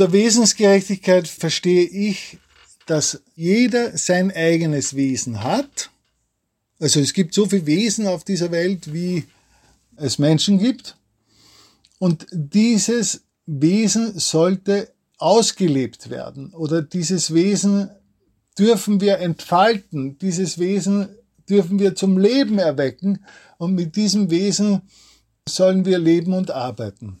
Unter Wesensgerechtigkeit verstehe ich, dass jeder sein eigenes Wesen hat. Also es gibt so viele Wesen auf dieser Welt, wie es Menschen gibt. Und dieses Wesen sollte ausgelebt werden oder dieses Wesen dürfen wir entfalten, dieses Wesen dürfen wir zum Leben erwecken und mit diesem Wesen sollen wir leben und arbeiten.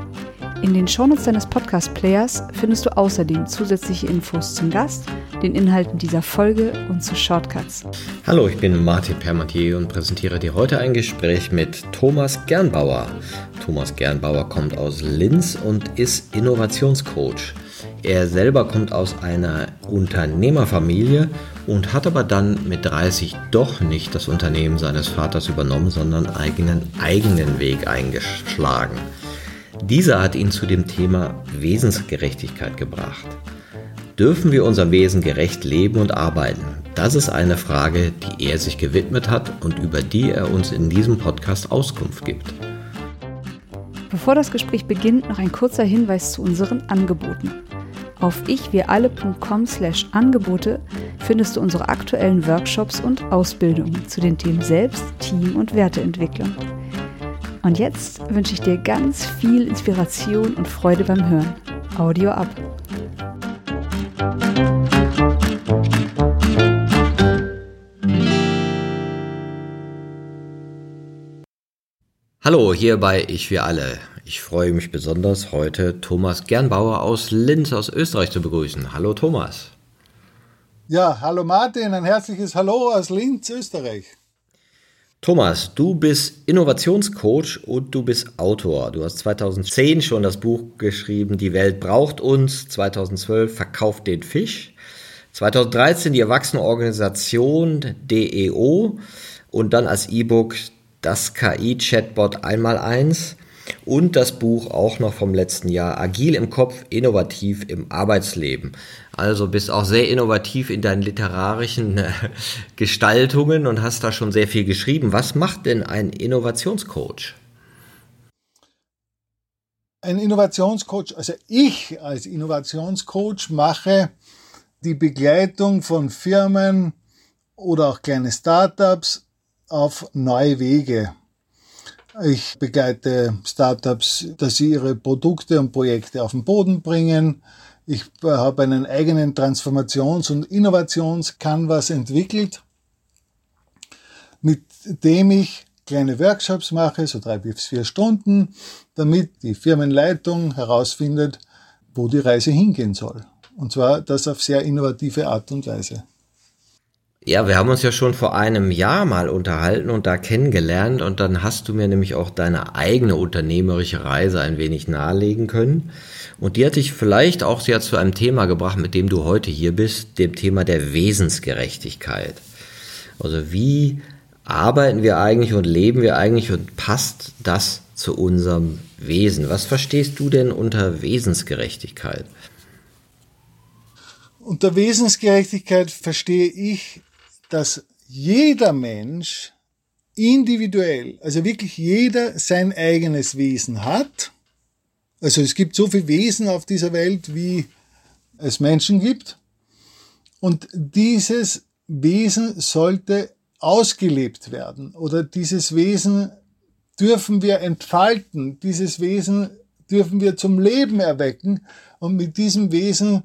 In den Shownotes deines Podcast-Players findest du außerdem zusätzliche Infos zum Gast, den Inhalten dieser Folge und zu Shortcuts. Hallo, ich bin Martin Permatier und präsentiere dir heute ein Gespräch mit Thomas Gernbauer. Thomas Gernbauer kommt aus Linz und ist Innovationscoach. Er selber kommt aus einer Unternehmerfamilie und hat aber dann mit 30 doch nicht das Unternehmen seines Vaters übernommen, sondern eigenen eigenen Weg eingeschlagen. Dieser hat ihn zu dem Thema Wesensgerechtigkeit gebracht. Dürfen wir unser Wesen gerecht leben und arbeiten? Das ist eine Frage, die er sich gewidmet hat und über die er uns in diesem Podcast Auskunft gibt. Bevor das Gespräch beginnt, noch ein kurzer Hinweis zu unseren Angeboten. Auf ichwiralle.com slash Angebote findest du unsere aktuellen Workshops und Ausbildungen zu den Themen Selbst, Team und Werteentwicklung. Und jetzt wünsche ich dir ganz viel Inspiration und Freude beim Hören. Audio ab. Hallo, hier bei Ich wir alle. Ich freue mich besonders, heute Thomas Gernbauer aus Linz aus Österreich zu begrüßen. Hallo Thomas. Ja, hallo Martin, ein herzliches Hallo aus Linz, Österreich. Thomas, du bist Innovationscoach und du bist Autor. Du hast 2010 schon das Buch geschrieben, Die Welt braucht uns. 2012 Verkauft den Fisch. 2013 die Erwachsenenorganisation DEO und dann als E-Book das KI-Chatbot einmal eins und das Buch auch noch vom letzten Jahr Agil im Kopf, innovativ im Arbeitsleben. Also bist auch sehr innovativ in deinen literarischen äh, Gestaltungen und hast da schon sehr viel geschrieben. Was macht denn ein Innovationscoach? Ein Innovationscoach, also ich als Innovationscoach mache die Begleitung von Firmen oder auch kleine Startups auf neue Wege. Ich begleite Startups, dass sie ihre Produkte und Projekte auf den Boden bringen. Ich habe einen eigenen Transformations- und Innovationscanvas entwickelt, mit dem ich kleine Workshops mache, so drei bis vier Stunden, damit die Firmenleitung herausfindet, wo die Reise hingehen soll. Und zwar das auf sehr innovative Art und Weise. Ja, wir haben uns ja schon vor einem Jahr mal unterhalten und da kennengelernt und dann hast du mir nämlich auch deine eigene unternehmerische Reise ein wenig nahelegen können. Und die hat dich vielleicht auch sehr zu einem Thema gebracht, mit dem du heute hier bist, dem Thema der Wesensgerechtigkeit. Also wie arbeiten wir eigentlich und leben wir eigentlich und passt das zu unserem Wesen? Was verstehst du denn unter Wesensgerechtigkeit? Unter Wesensgerechtigkeit verstehe ich dass jeder Mensch individuell, also wirklich jeder sein eigenes Wesen hat. Also es gibt so viele Wesen auf dieser Welt, wie es Menschen gibt. Und dieses Wesen sollte ausgelebt werden oder dieses Wesen dürfen wir entfalten, dieses Wesen dürfen wir zum Leben erwecken und mit diesem Wesen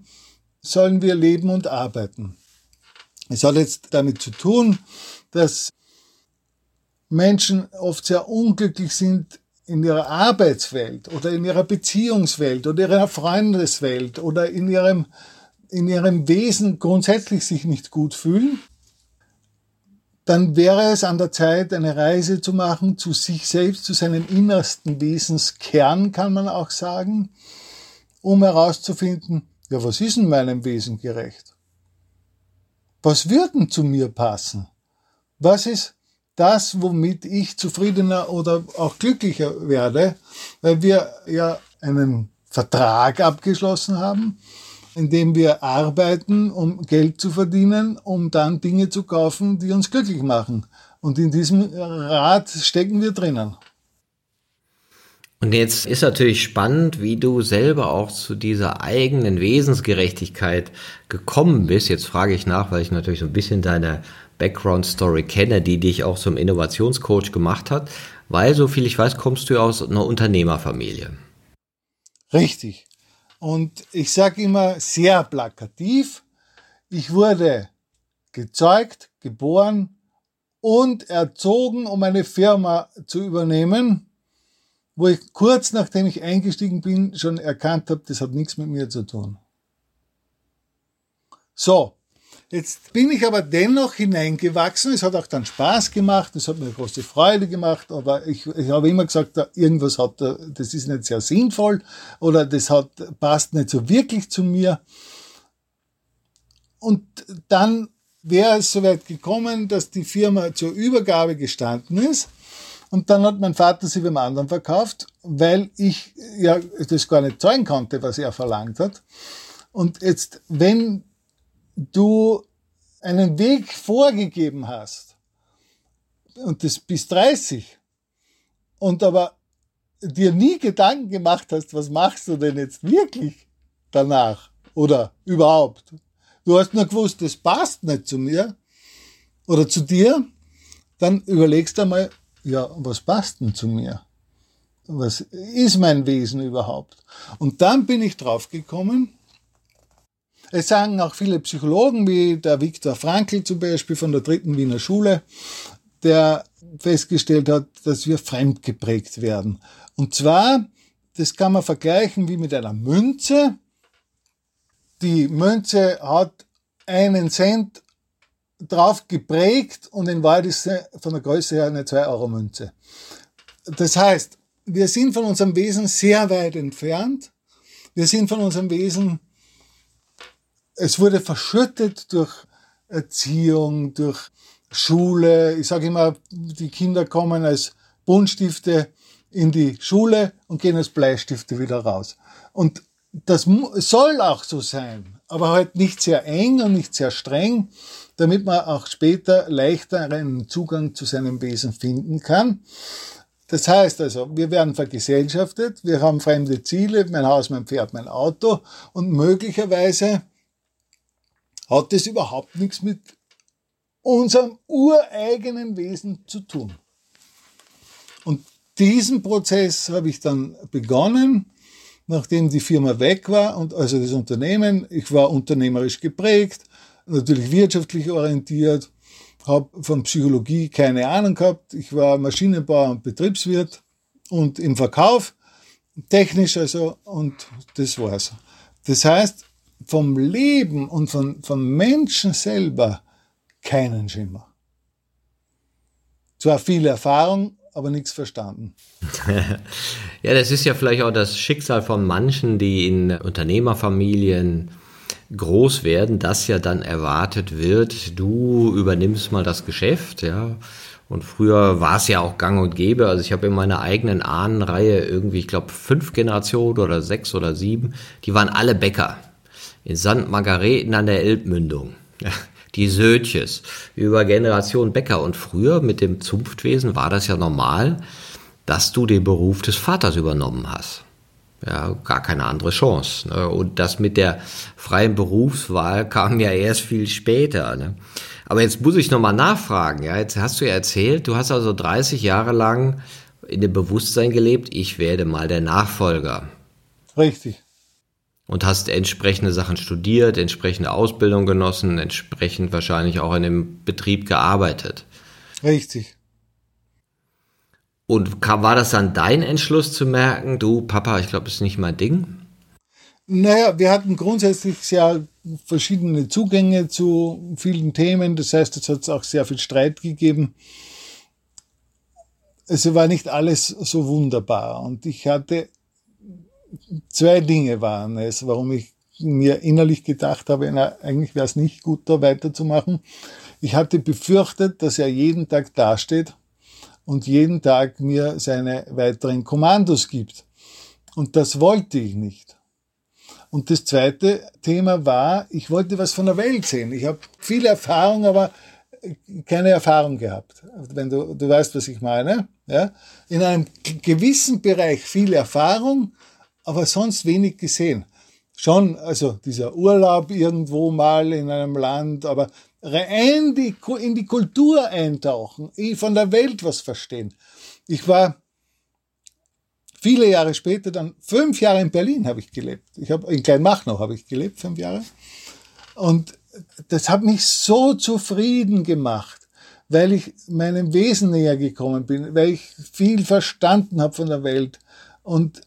sollen wir leben und arbeiten. Es hat jetzt damit zu tun, dass Menschen oft sehr unglücklich sind in ihrer Arbeitswelt oder in ihrer Beziehungswelt oder in ihrer Freundeswelt oder in ihrem, in ihrem Wesen grundsätzlich sich nicht gut fühlen, dann wäre es an der Zeit, eine Reise zu machen zu sich selbst, zu seinem innersten Wesenskern, kann man auch sagen, um herauszufinden, ja, was ist in meinem Wesen gerecht? Was wird denn zu mir passen? Was ist das, womit ich zufriedener oder auch glücklicher werde? Weil wir ja einen Vertrag abgeschlossen haben, in dem wir arbeiten, um Geld zu verdienen, um dann Dinge zu kaufen, die uns glücklich machen. Und in diesem Rad stecken wir drinnen. Und jetzt ist natürlich spannend, wie du selber auch zu dieser eigenen Wesensgerechtigkeit gekommen bist. Jetzt frage ich nach, weil ich natürlich so ein bisschen deine Background-Story kenne, die dich auch zum Innovationscoach gemacht hat, weil, so viel ich weiß, kommst du aus einer Unternehmerfamilie. Richtig. Und ich sage immer sehr plakativ, ich wurde gezeugt, geboren und erzogen, um eine Firma zu übernehmen, wo ich kurz nachdem ich eingestiegen bin, schon erkannt habe, das hat nichts mit mir zu tun. So, Jetzt bin ich aber dennoch hineingewachsen. Es hat auch dann Spaß gemacht, es hat mir große Freude gemacht, aber ich, ich habe immer gesagt, irgendwas hat, das ist nicht sehr sinnvoll oder das hat, passt nicht so wirklich zu mir. Und dann wäre es soweit gekommen, dass die Firma zur Übergabe gestanden ist. Und dann hat mein Vater sie beim anderen verkauft, weil ich ja das gar nicht zahlen konnte, was er verlangt hat. Und jetzt, wenn du einen Weg vorgegeben hast und das bis 30 und aber dir nie Gedanken gemacht hast, was machst du denn jetzt wirklich danach oder überhaupt. Du hast nur gewusst, das passt nicht zu mir oder zu dir, dann überlegst du einmal, ja, was passt denn zu mir? Was ist mein Wesen überhaupt? Und dann bin ich draufgekommen, es sagen auch viele Psychologen, wie der Viktor Frankl zum Beispiel von der dritten Wiener Schule, der festgestellt hat, dass wir fremdgeprägt werden. Und zwar, das kann man vergleichen wie mit einer Münze. Die Münze hat einen Cent drauf geprägt und in Wahrheit ist sie von der Größe her eine 2-Euro-Münze. Das heißt, wir sind von unserem Wesen sehr weit entfernt. Wir sind von unserem Wesen es wurde verschüttet durch Erziehung, durch Schule. Ich sage immer, die Kinder kommen als Buntstifte in die Schule und gehen als Bleistifte wieder raus. Und das soll auch so sein, aber halt nicht sehr eng und nicht sehr streng, damit man auch später leichter einen Zugang zu seinem Wesen finden kann. Das heißt also, wir werden vergesellschaftet, wir haben fremde Ziele, mein Haus, mein Pferd, mein Auto und möglicherweise hat das überhaupt nichts mit unserem ureigenen Wesen zu tun. Und diesen Prozess habe ich dann begonnen, nachdem die Firma weg war und also das Unternehmen. Ich war unternehmerisch geprägt, natürlich wirtschaftlich orientiert, habe von Psychologie keine Ahnung gehabt. Ich war Maschinenbauer und Betriebswirt und im Verkauf, technisch also, und das war's. Das heißt, vom Leben und von, vom Menschen selber keinen Schimmer. Zwar viel Erfahrung, aber nichts verstanden. ja, das ist ja vielleicht auch das Schicksal von manchen, die in Unternehmerfamilien groß werden, dass ja dann erwartet wird, du übernimmst mal das Geschäft, ja. Und früher war es ja auch gang und gäbe. Also ich habe in meiner eigenen Ahnenreihe irgendwie, ich glaube, fünf Generationen oder sechs oder sieben, die waren alle Bäcker in St. Margareten an der Elbmündung. Die Sötjes über Generation Bäcker. Und früher mit dem Zunftwesen war das ja normal, dass du den Beruf des Vaters übernommen hast. Ja, gar keine andere Chance. Ne? Und das mit der freien Berufswahl kam ja erst viel später. Ne? Aber jetzt muss ich nochmal nachfragen. Ja, jetzt hast du ja erzählt, du hast also 30 Jahre lang in dem Bewusstsein gelebt, ich werde mal der Nachfolger. Richtig und hast entsprechende Sachen studiert, entsprechende Ausbildung genossen, entsprechend wahrscheinlich auch in dem Betrieb gearbeitet. Richtig. Und war das dann dein Entschluss zu merken, du Papa, ich glaube, das ist nicht mein Ding? Naja, wir hatten grundsätzlich sehr verschiedene Zugänge zu vielen Themen. Das heißt, es hat auch sehr viel Streit gegeben. Es war nicht alles so wunderbar. Und ich hatte zwei Dinge waren es, warum ich mir innerlich gedacht habe, na, eigentlich wäre es nicht gut, da weiterzumachen. Ich hatte befürchtet, dass er jeden Tag dasteht und jeden Tag mir seine weiteren Kommandos gibt. Und das wollte ich nicht. Und das zweite Thema war, ich wollte was von der Welt sehen. Ich habe viel Erfahrung, aber keine Erfahrung gehabt. Wenn du, du weißt, was ich meine. Ja? In einem gewissen Bereich viel Erfahrung, aber sonst wenig gesehen. Schon, also dieser Urlaub irgendwo mal in einem Land, aber rein die, in die Kultur eintauchen, von der Welt was verstehen. Ich war viele Jahre später, dann fünf Jahre in Berlin habe ich gelebt. Ich habe in Kleinmachnow habe ich gelebt, fünf Jahre. Und das hat mich so zufrieden gemacht, weil ich meinem Wesen näher gekommen bin, weil ich viel verstanden habe von der Welt und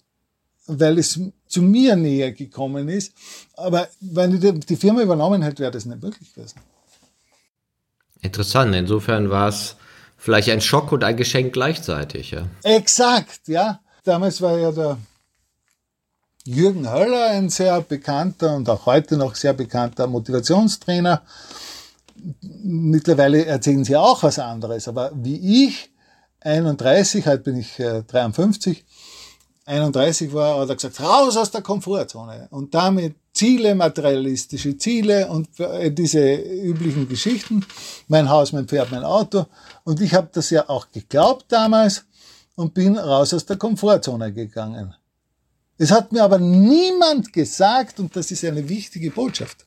weil es zu mir näher gekommen ist. Aber wenn die Firma übernommen hätte, wäre das nicht möglich gewesen. Interessant. Insofern war es vielleicht ein Schock und ein Geschenk gleichzeitig. Ja. Exakt, ja. Damals war ja der Jürgen Höller ein sehr bekannter und auch heute noch sehr bekannter Motivationstrainer. Mittlerweile erzählen sie auch was anderes, aber wie ich, 31, heute bin ich 53, äh, 31 war, hat er gesagt, raus aus der Komfortzone und damit Ziele, materialistische Ziele und äh, diese üblichen Geschichten. Mein Haus, mein Pferd, mein Auto. Und ich habe das ja auch geglaubt damals und bin raus aus der Komfortzone gegangen. Es hat mir aber niemand gesagt, und das ist eine wichtige Botschaft,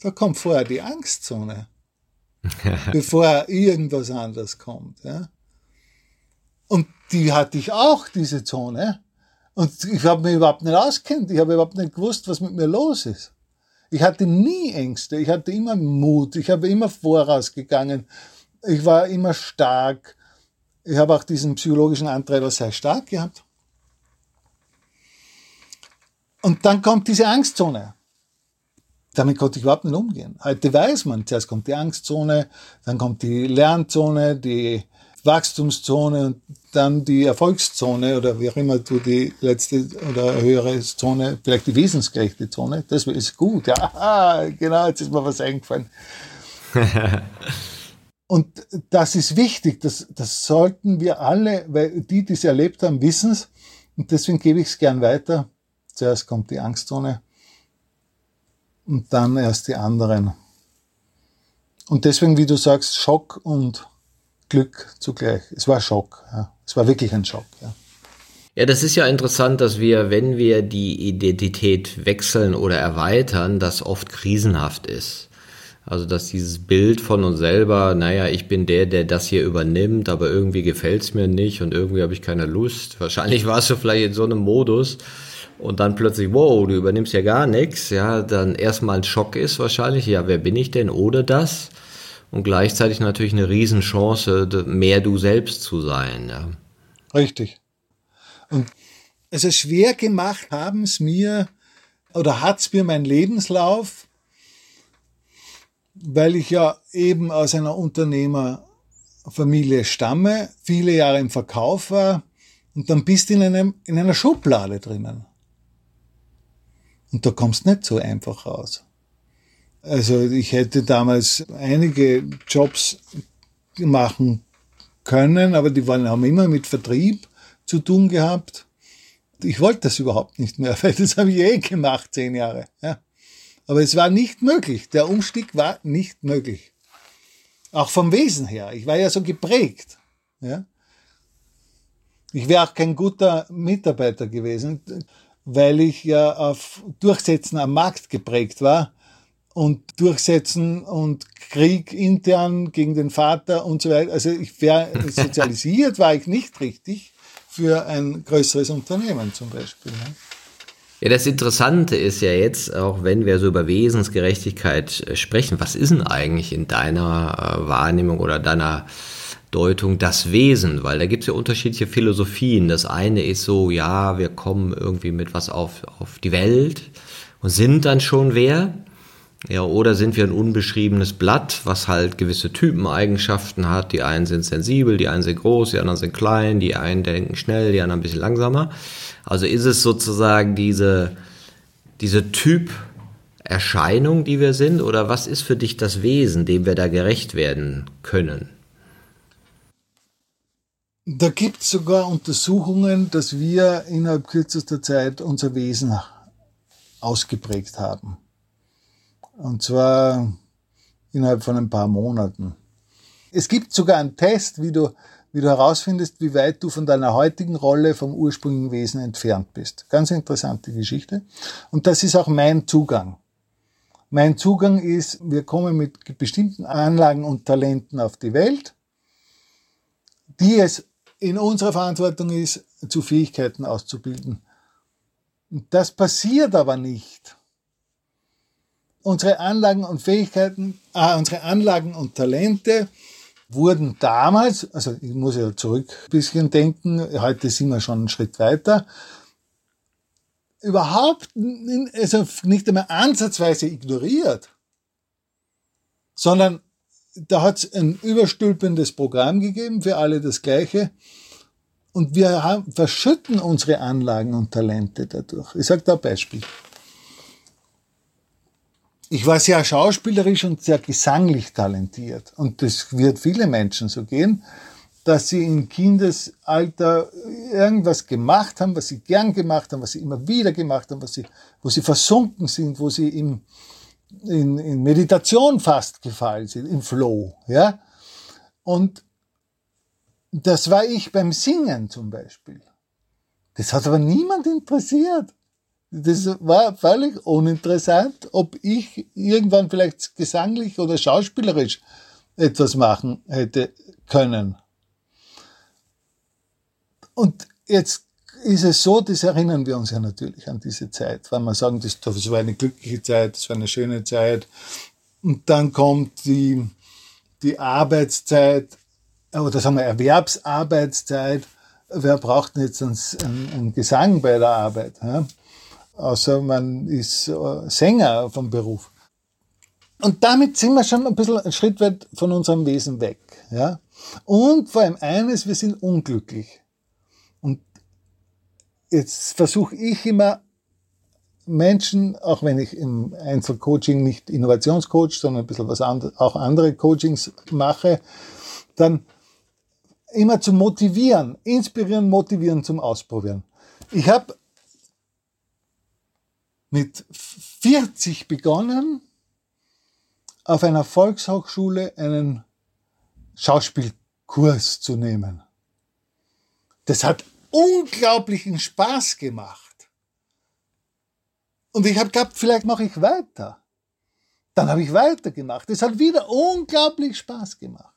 da kommt vorher die Angstzone, bevor irgendwas anderes kommt. Ja? Und die hatte ich auch, diese Zone. Und ich habe mich überhaupt nicht auskennt. Ich habe überhaupt nicht gewusst, was mit mir los ist. Ich hatte nie Ängste. Ich hatte immer Mut. Ich habe immer vorausgegangen. Ich war immer stark. Ich habe auch diesen psychologischen Antreiber sehr stark gehabt. Und dann kommt diese Angstzone. Damit konnte ich überhaupt nicht umgehen. Heute weiß man, zuerst kommt die Angstzone, dann kommt die Lernzone, die Wachstumszone und dann die Erfolgszone oder wie auch immer du die letzte oder höhere Zone, vielleicht die wesensgerechte Zone, das ist gut. Ja, genau, jetzt ist mir was eingefallen. und das ist wichtig, das, das sollten wir alle, weil die, die es erlebt haben, wissen es. Und deswegen gebe ich es gern weiter. Zuerst kommt die Angstzone und dann erst die anderen. Und deswegen, wie du sagst, Schock und Glück zugleich. Es war Schock. Ja. Es war wirklich ein Schock. Ja. Ja, das ist ja interessant, dass wir, wenn wir die Identität wechseln oder erweitern, das oft krisenhaft ist. Also, dass dieses Bild von uns selber, naja, ich bin der, der das hier übernimmt, aber irgendwie gefällt's mir nicht und irgendwie habe ich keine Lust. Wahrscheinlich warst du vielleicht in so einem Modus und dann plötzlich, wow, du übernimmst ja gar nichts, ja, dann erstmal ein Schock ist wahrscheinlich, ja, wer bin ich denn oder das? Und gleichzeitig natürlich eine Riesenchance, mehr du selbst zu sein. Ja. Richtig. Und also schwer gemacht haben es mir oder hat es mir mein Lebenslauf, weil ich ja eben aus einer Unternehmerfamilie stamme, viele Jahre im Verkauf war und dann bist du in, einem, in einer Schublade drinnen. Und da kommst nicht so einfach raus. Also ich hätte damals einige Jobs machen können, aber die waren, haben immer mit Vertrieb zu tun gehabt. Ich wollte das überhaupt nicht mehr, weil das habe ich eh gemacht, zehn Jahre. Ja. Aber es war nicht möglich. Der Umstieg war nicht möglich. Auch vom Wesen her. Ich war ja so geprägt. Ja. Ich wäre auch kein guter Mitarbeiter gewesen, weil ich ja auf Durchsetzen am Markt geprägt war und durchsetzen und Krieg intern gegen den Vater und so weiter. Also ich wäre sozialisiert, war ich nicht richtig für ein größeres Unternehmen zum Beispiel. Ne? Ja, das Interessante ist ja jetzt, auch wenn wir so über Wesensgerechtigkeit äh, sprechen, was ist denn eigentlich in deiner äh, Wahrnehmung oder deiner Deutung das Wesen? Weil da gibt es ja unterschiedliche Philosophien. Das eine ist so, ja, wir kommen irgendwie mit was auf, auf die Welt und sind dann schon wer. Ja, oder sind wir ein unbeschriebenes Blatt, was halt gewisse Typeneigenschaften hat. Die einen sind sensibel, die einen sind groß, die anderen sind klein, die einen denken schnell, die anderen ein bisschen langsamer. Also ist es sozusagen diese, diese Typerscheinung, die wir sind, oder was ist für dich das Wesen, dem wir da gerecht werden können? Da gibt es sogar Untersuchungen, dass wir innerhalb kürzester Zeit unser Wesen ausgeprägt haben. Und zwar innerhalb von ein paar Monaten. Es gibt sogar einen Test, wie du, wie du herausfindest, wie weit du von deiner heutigen Rolle vom ursprünglichen Wesen entfernt bist. Ganz interessante Geschichte. Und das ist auch mein Zugang. Mein Zugang ist, wir kommen mit bestimmten Anlagen und Talenten auf die Welt, die es in unserer Verantwortung ist, zu Fähigkeiten auszubilden. Und das passiert aber nicht. Unsere Anlagen und Fähigkeiten, äh, unsere Anlagen und Talente wurden damals, also ich muss ja zurück ein bisschen denken, heute sind wir schon einen Schritt weiter, überhaupt also nicht einmal ansatzweise ignoriert, sondern da hat es ein überstülpendes Programm gegeben, für alle das gleiche. Und wir haben, verschütten unsere Anlagen und Talente dadurch. Ich sage da ein Beispiel. Ich war sehr schauspielerisch und sehr gesanglich talentiert. Und das wird viele Menschen so gehen, dass sie im Kindesalter irgendwas gemacht haben, was sie gern gemacht haben, was sie immer wieder gemacht haben, was sie, wo sie versunken sind, wo sie im, in, in Meditation fast gefallen sind, im Flow, ja. Und das war ich beim Singen zum Beispiel. Das hat aber niemand interessiert. Das war völlig uninteressant, ob ich irgendwann vielleicht gesanglich oder schauspielerisch etwas machen hätte können. Und jetzt ist es so, das erinnern wir uns ja natürlich an diese Zeit, weil wir sagen, das, das war eine glückliche Zeit, das war eine schöne Zeit. Und dann kommt die, die Arbeitszeit, oder sagen wir Erwerbsarbeitszeit. Wer braucht denn jetzt einen, einen Gesang bei der Arbeit? Ja? Außer man ist äh, Sänger vom Beruf. Und damit sind wir schon ein bisschen einen Schritt weit von unserem Wesen weg. Ja? Und vor allem eines, wir sind unglücklich. Und jetzt versuche ich immer Menschen, auch wenn ich im Einzelcoaching nicht Innovationscoach, sondern ein bisschen was anderes, auch andere Coachings mache, dann immer zu motivieren, inspirieren, motivieren zum Ausprobieren. Ich habe mit 40 begonnen, auf einer Volkshochschule einen Schauspielkurs zu nehmen. Das hat unglaublichen Spaß gemacht. Und ich habe gehabt, vielleicht mache ich weiter. Dann habe ich weitergemacht. Es hat wieder unglaublich Spaß gemacht.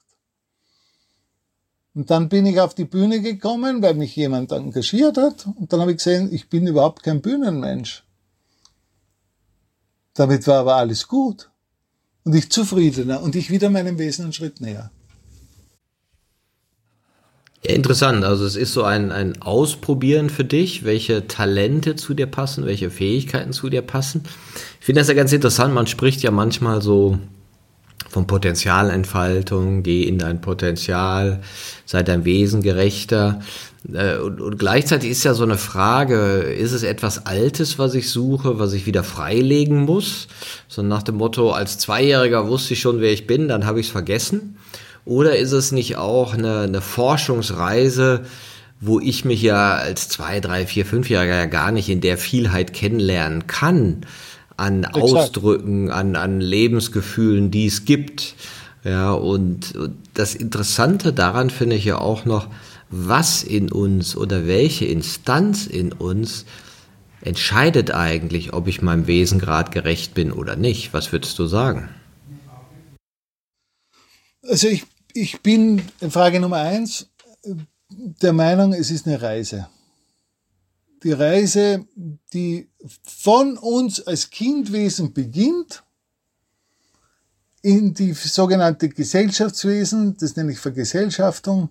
Und dann bin ich auf die Bühne gekommen, weil mich jemand engagiert hat. Und dann habe ich gesehen, ich bin überhaupt kein Bühnenmensch. Damit war aber alles gut. Und ich zufriedener und ich wieder meinem Wesen einen Schritt näher. Ja, interessant. Also es ist so ein, ein Ausprobieren für dich, welche Talente zu dir passen, welche Fähigkeiten zu dir passen. Ich finde das ja ganz interessant. Man spricht ja manchmal so von Potenzialentfaltung, geh in dein Potenzial, sei dein Wesen gerechter. Äh, und, und, gleichzeitig ist ja so eine Frage, ist es etwas Altes, was ich suche, was ich wieder freilegen muss? So nach dem Motto, als Zweijähriger wusste ich schon, wer ich bin, dann habe ich es vergessen. Oder ist es nicht auch eine, eine Forschungsreise, wo ich mich ja als zwei, drei, vier, fünfjähriger ja gar nicht in der Vielheit kennenlernen kann an Exakt. Ausdrücken, an, an Lebensgefühlen, die es gibt. Ja, und, und das Interessante daran finde ich ja auch noch, was in uns oder welche Instanz in uns entscheidet eigentlich, ob ich meinem Wesen gerade gerecht bin oder nicht. Was würdest du sagen? Also ich ich bin, Frage Nummer eins, der Meinung, es ist eine Reise. Die Reise, die von uns als Kindwesen beginnt, in die sogenannte Gesellschaftswesen, das nenne ich Vergesellschaftung,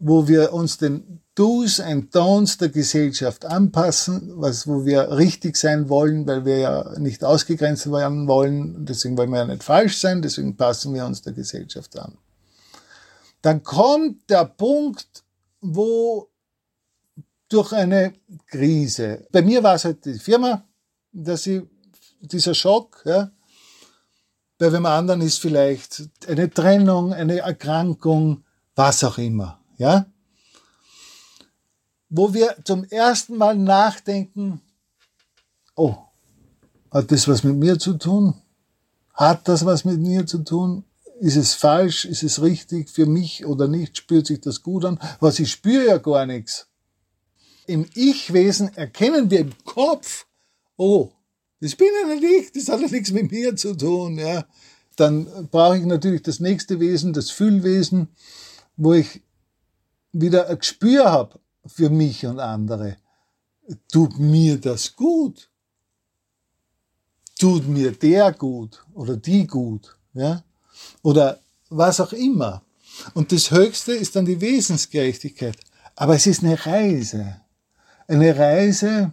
wo wir uns den Do's and Don'ts der Gesellschaft anpassen, was, wo wir richtig sein wollen, weil wir ja nicht ausgegrenzt werden wollen, deswegen wollen wir ja nicht falsch sein, deswegen passen wir uns der Gesellschaft an. Dann kommt der Punkt, wo durch eine Krise, bei mir war es halt die Firma, dass ich, dieser Schock, ja, bei wem anderen ist vielleicht eine Trennung, eine Erkrankung, was auch immer, ja wo wir zum ersten Mal nachdenken, oh, hat das was mit mir zu tun? Hat das was mit mir zu tun? Ist es falsch? Ist es richtig für mich oder nicht? Spürt sich das gut an? Was ich spüre ja gar nichts. Im Ich-Wesen erkennen wir im Kopf, oh, das bin ja nicht ich, das hat ja nichts mit mir zu tun, ja. Dann brauche ich natürlich das nächste Wesen, das Fühlwesen, wo ich wieder ein Gespür habe für mich und andere. Tut mir das gut? Tut mir der gut oder die gut? Ja? Oder was auch immer. Und das Höchste ist dann die Wesensgerechtigkeit. Aber es ist eine Reise. Eine Reise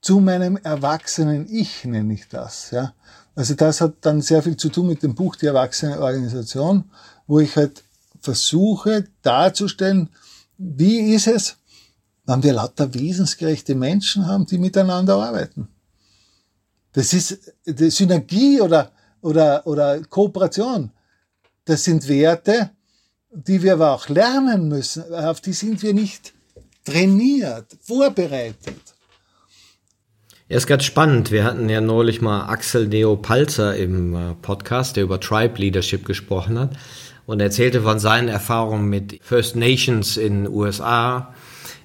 zu meinem erwachsenen Ich, nenne ich das. Ja? Also das hat dann sehr viel zu tun mit dem Buch Die Erwachsene Organisation, wo ich halt versuche darzustellen, wie ist es, wenn wir lauter wesensgerechte Menschen haben, die miteinander arbeiten? Das ist Synergie oder, oder, oder Kooperation. Das sind Werte, die wir aber auch lernen müssen. Auf die sind wir nicht trainiert, vorbereitet. Ja, ist ganz spannend. Wir hatten ja neulich mal Axel Neo Palzer im äh, Podcast, der über Tribe Leadership gesprochen hat und erzählte von seinen Erfahrungen mit First Nations in USA,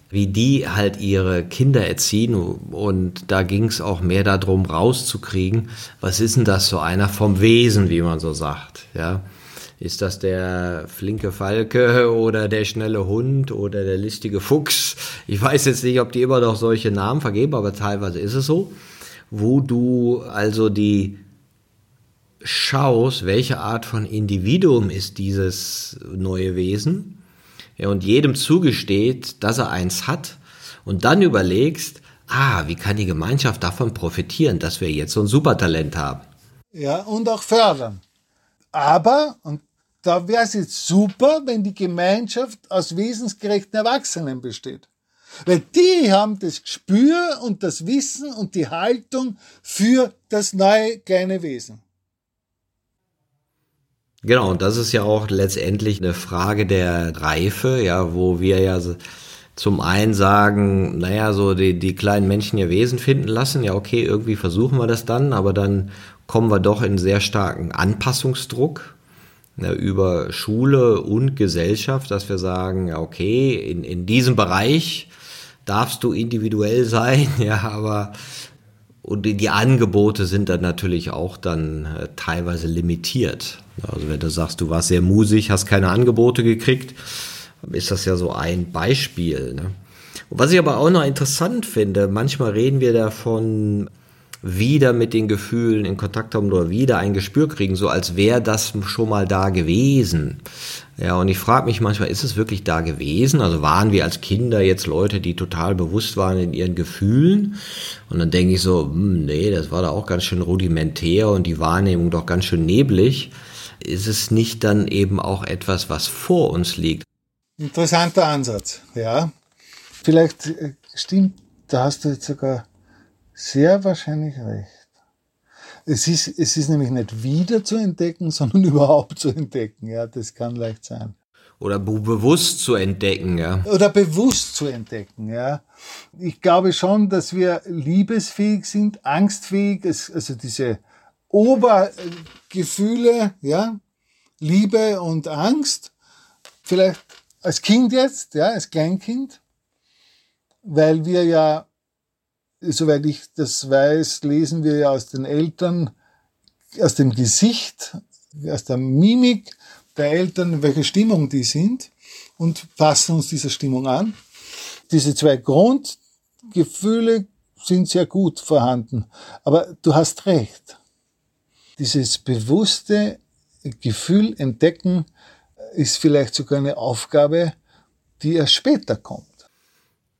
wie die halt ihre Kinder erziehen. Und da ging es auch mehr darum, rauszukriegen, was ist denn das so einer vom Wesen, wie man so sagt, ja. Ist das der flinke Falke oder der schnelle Hund oder der listige Fuchs? Ich weiß jetzt nicht, ob die immer noch solche Namen vergeben, aber teilweise ist es so, wo du also die schaust, welche Art von Individuum ist dieses neue Wesen ja, und jedem zugesteht, dass er eins hat und dann überlegst, ah, wie kann die Gemeinschaft davon profitieren, dass wir jetzt so ein Supertalent haben? Ja, und auch fördern. Aber, und da wäre es jetzt super, wenn die Gemeinschaft aus wesensgerechten Erwachsenen besteht. Weil die haben das Gespür und das Wissen und die Haltung für das neue kleine Wesen. Genau, und das ist ja auch letztendlich eine Frage der Reife, ja, wo wir ja zum einen sagen, naja, so die, die kleinen Menschen ihr Wesen finden lassen, ja, okay, irgendwie versuchen wir das dann, aber dann kommen wir doch in sehr starken Anpassungsdruck ja, über Schule und Gesellschaft, dass wir sagen, ja, okay, in, in diesem Bereich darfst du individuell sein, ja, aber und die Angebote sind dann natürlich auch dann äh, teilweise limitiert. Also wenn du sagst, du warst sehr musig, hast keine Angebote gekriegt, ist das ja so ein Beispiel. Ne? was ich aber auch noch interessant finde, manchmal reden wir davon, wieder mit den Gefühlen in Kontakt haben oder wieder ein Gespür kriegen, so als wäre das schon mal da gewesen. Ja, und ich frage mich manchmal, ist es wirklich da gewesen? Also waren wir als Kinder jetzt Leute, die total bewusst waren in ihren Gefühlen? Und dann denke ich so, hm, nee, das war da auch ganz schön rudimentär und die Wahrnehmung doch ganz schön neblig. Ist es nicht dann eben auch etwas, was vor uns liegt? Interessanter Ansatz, ja. Vielleicht äh, stimmt, da hast du jetzt sogar sehr wahrscheinlich recht. Es ist, es ist nämlich nicht wieder zu entdecken, sondern überhaupt zu entdecken. Ja, das kann leicht sein. Oder bewusst zu entdecken, ja. Oder bewusst zu entdecken, ja. Ich glaube schon, dass wir liebesfähig sind, angstfähig, also diese Obergefühle, ja, Liebe und Angst, vielleicht als Kind jetzt, ja, als Kleinkind, weil wir ja soweit ich das weiß, lesen wir ja aus den Eltern, aus dem Gesicht, aus der Mimik der Eltern, welche Stimmung die sind und passen uns dieser Stimmung an. Diese zwei Grundgefühle sind sehr gut vorhanden. Aber du hast recht. Dieses bewusste Gefühl entdecken ist vielleicht sogar eine Aufgabe, die erst später kommt.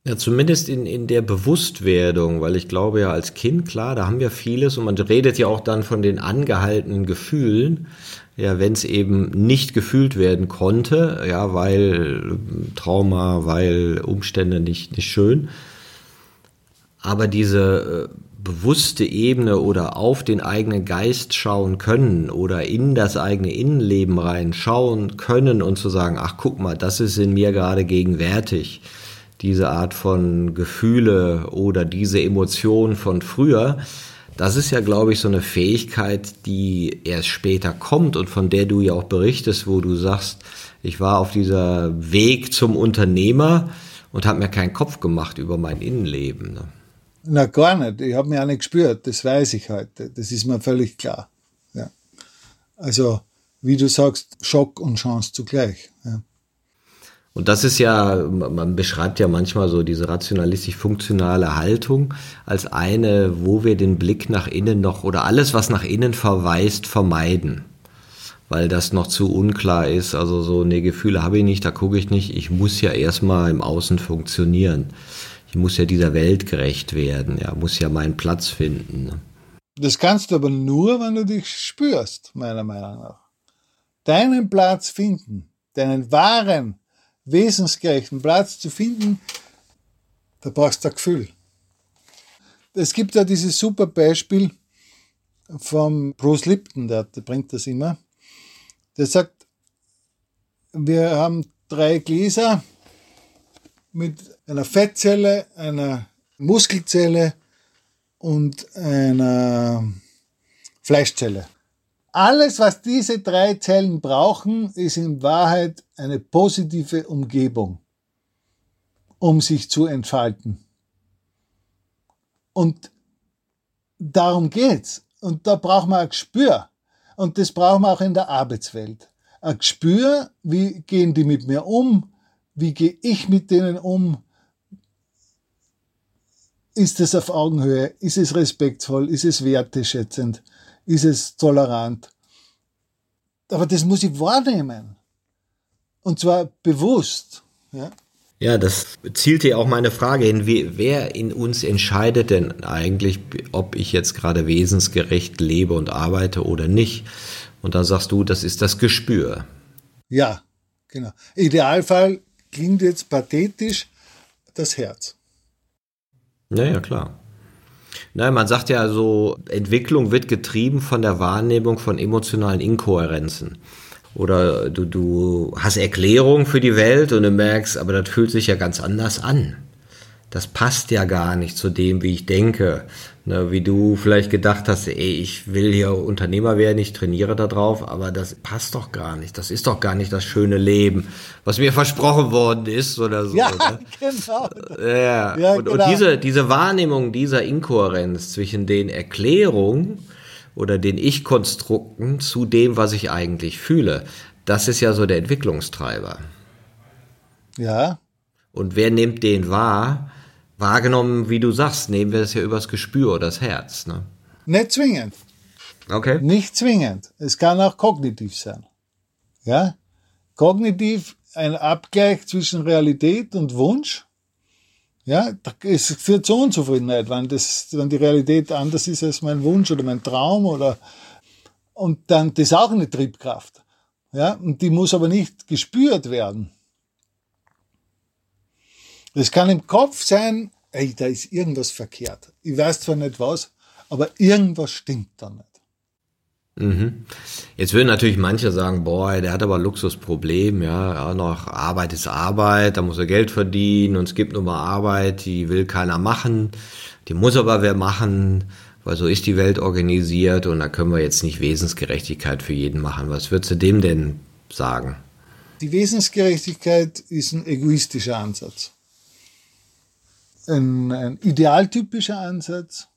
Ja, zumindest in, in der Bewusstwerdung, weil ich glaube ja als Kind, klar, da haben wir vieles und man redet ja auch dann von den angehaltenen Gefühlen. Ja, wenn es eben nicht gefühlt werden konnte, ja, weil Trauma, weil Umstände nicht, nicht schön. Aber diese äh, bewusste Ebene oder auf den eigenen Geist schauen können oder in das eigene Innenleben rein schauen können und zu sagen, ach guck mal, das ist in mir gerade gegenwärtig diese Art von Gefühle oder diese Emotionen von früher, das ist ja, glaube ich, so eine Fähigkeit, die erst später kommt und von der du ja auch berichtest, wo du sagst, ich war auf dieser Weg zum Unternehmer und habe mir keinen Kopf gemacht über mein Innenleben. Ne? Na, gar nicht. Ich habe mich auch nicht gespürt. Das weiß ich heute. Das ist mir völlig klar. Ja. Also, wie du sagst, Schock und Chance zugleich. Ja. Und das ist ja, man beschreibt ja manchmal so diese rationalistisch-funktionale Haltung als eine, wo wir den Blick nach innen noch oder alles, was nach innen verweist, vermeiden. Weil das noch zu unklar ist. Also so, ne, Gefühle habe ich nicht, da gucke ich nicht. Ich muss ja erstmal im Außen funktionieren. Ich muss ja dieser Welt gerecht werden, ja, muss ja meinen Platz finden. Ne? Das kannst du aber nur, wenn du dich spürst, meiner Meinung nach. Deinen Platz finden, deinen wahren wesensgerechten Platz zu finden, da brauchst du ein Gefühl. Es gibt ja dieses super Beispiel vom Bruce Lipton, der, der bringt das immer. Der sagt, wir haben drei Gläser mit einer Fettzelle, einer Muskelzelle und einer Fleischzelle. Alles, was diese drei Zellen brauchen, ist in Wahrheit eine positive Umgebung, um sich zu entfalten. Und darum geht's. Und da brauchen wir ein Gespür. Und das brauchen wir auch in der Arbeitswelt. Ein Gespür, wie gehen die mit mir um? Wie gehe ich mit denen um? Ist es auf Augenhöhe? Ist es respektvoll? Ist es werteschätzend? ist es tolerant. Aber das muss ich wahrnehmen. Und zwar bewusst. Ja, ja das zielt ja auch meine Frage hin. Wie, wer in uns entscheidet denn eigentlich, ob ich jetzt gerade wesensgerecht lebe und arbeite oder nicht? Und da sagst du, das ist das Gespür. Ja, genau. Idealfall klingt jetzt pathetisch das Herz. Naja, klar. Nein, man sagt ja so, Entwicklung wird getrieben von der Wahrnehmung von emotionalen Inkohärenzen. Oder du, du hast Erklärung für die Welt und du merkst, aber das fühlt sich ja ganz anders an das passt ja gar nicht zu dem, wie ich denke. Ne, wie du vielleicht gedacht hast, ey, ich will hier Unternehmer werden, ich trainiere da drauf, aber das passt doch gar nicht. Das ist doch gar nicht das schöne Leben, was mir versprochen worden ist oder so. Ja, ne? genau. Ja, ja und, genau. und diese, diese Wahrnehmung dieser Inkohärenz zwischen den Erklärungen oder den Ich-Konstrukten zu dem, was ich eigentlich fühle, das ist ja so der Entwicklungstreiber. Ja. Und wer nimmt den wahr? wahrgenommen, wie du sagst, nehmen wir das ja übers Gespür oder das Herz. Ne? Nicht zwingend. Okay. Nicht zwingend. Es kann auch kognitiv sein. Ja? Kognitiv ein Abgleich zwischen Realität und Wunsch. Ja, es führt zu Unzufriedenheit, wenn, das, wenn die Realität anders ist als mein Wunsch oder mein Traum oder, und dann, das ist auch eine Triebkraft. Ja, und die muss aber nicht gespürt werden. Das kann im Kopf sein, ey, da ist irgendwas verkehrt. Ich weiß zwar nicht was, aber irgendwas stimmt da nicht. Mhm. Jetzt würden natürlich manche sagen, boah, der hat aber Luxusproblem, ja, noch Arbeit ist Arbeit, da muss er Geld verdienen und es gibt nur mal Arbeit, die will keiner machen, die muss aber wer machen, weil so ist die Welt organisiert und da können wir jetzt nicht Wesensgerechtigkeit für jeden machen. Was würdest du dem denn sagen? Die Wesensgerechtigkeit ist ein egoistischer Ansatz ein, ein idealtypischer Ansatz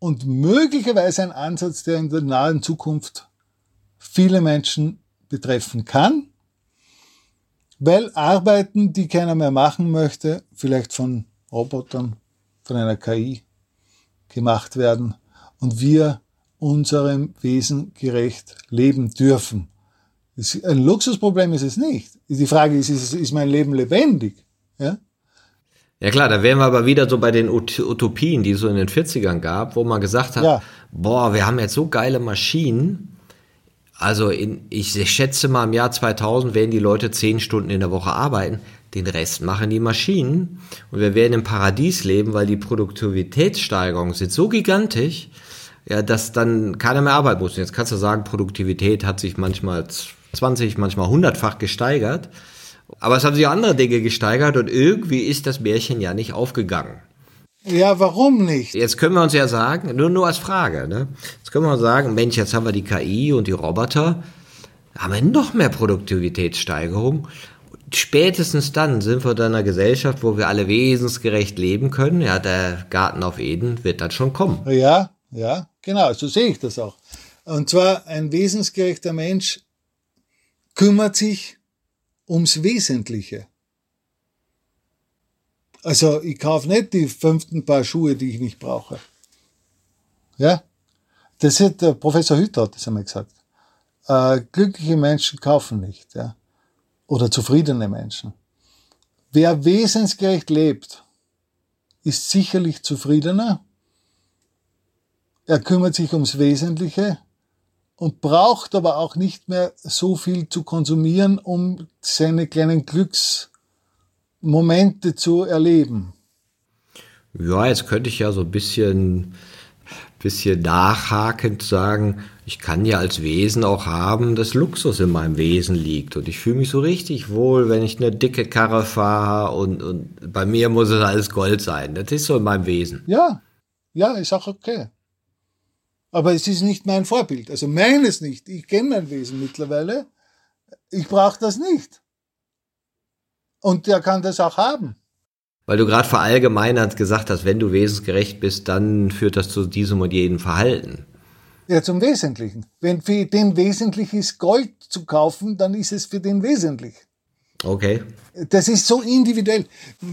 und möglicherweise ein Ansatz, der in der nahen Zukunft viele Menschen betreffen kann, weil Arbeiten, die keiner mehr machen möchte, vielleicht von Robotern, von einer KI gemacht werden und wir unserem Wesen gerecht leben dürfen. Ein Luxusproblem ist es nicht. Die Frage ist, ist, mein Leben lebendig? Ja? Ja klar, da wären wir aber wieder so bei den Utopien, die es so in den 40ern gab, wo man gesagt hat, ja. boah, wir haben jetzt so geile Maschinen. Also in, ich schätze mal im Jahr 2000 werden die Leute zehn Stunden in der Woche arbeiten. Den Rest machen die Maschinen. Und wir werden im Paradies leben, weil die Produktivitätssteigerungen sind so gigantisch, ja, dass dann keiner mehr arbeiten muss. Jetzt kannst du sagen, Produktivität hat sich manchmal 20, manchmal 100-fach gesteigert. Aber es haben sich andere Dinge gesteigert und irgendwie ist das Märchen ja nicht aufgegangen. Ja, warum nicht? Jetzt können wir uns ja sagen, nur, nur als Frage, ne? Jetzt können wir uns sagen, Mensch, jetzt haben wir die KI und die Roboter, haben wir noch mehr Produktivitätssteigerung. Spätestens dann sind wir in einer Gesellschaft, wo wir alle wesensgerecht leben können. Ja, der Garten auf Eden wird dann schon kommen. Ja, ja, genau, so sehe ich das auch. Und zwar ein wesensgerechter Mensch kümmert sich ums Wesentliche. Also ich kaufe nicht die fünften Paar Schuhe, die ich nicht brauche. Ja, das hat der Professor Hütter hat das einmal gesagt. Äh, glückliche Menschen kaufen nicht, ja, oder zufriedene Menschen. Wer wesensgerecht lebt, ist sicherlich zufriedener. Er kümmert sich ums Wesentliche und braucht aber auch nicht mehr so viel zu konsumieren, um seine kleinen Glücksmomente zu erleben. Ja, jetzt könnte ich ja so ein bisschen, bisschen nachhakend sagen, ich kann ja als Wesen auch haben, dass Luxus in meinem Wesen liegt. Und ich fühle mich so richtig wohl, wenn ich eine dicke Karre fahre und, und bei mir muss es alles Gold sein. Das ist so in meinem Wesen. Ja, ja, ist auch okay. Aber es ist nicht mein Vorbild. Also meines nicht. Ich kenne mein Wesen mittlerweile. Ich brauche das nicht. Und der kann das auch haben. Weil du gerade verallgemeinert gesagt hast, wenn du wesensgerecht bist, dann führt das zu diesem und jedem Verhalten. Ja, zum Wesentlichen. Wenn für den wesentlich ist, Gold zu kaufen, dann ist es für den wesentlich. Okay. Das ist so individuell.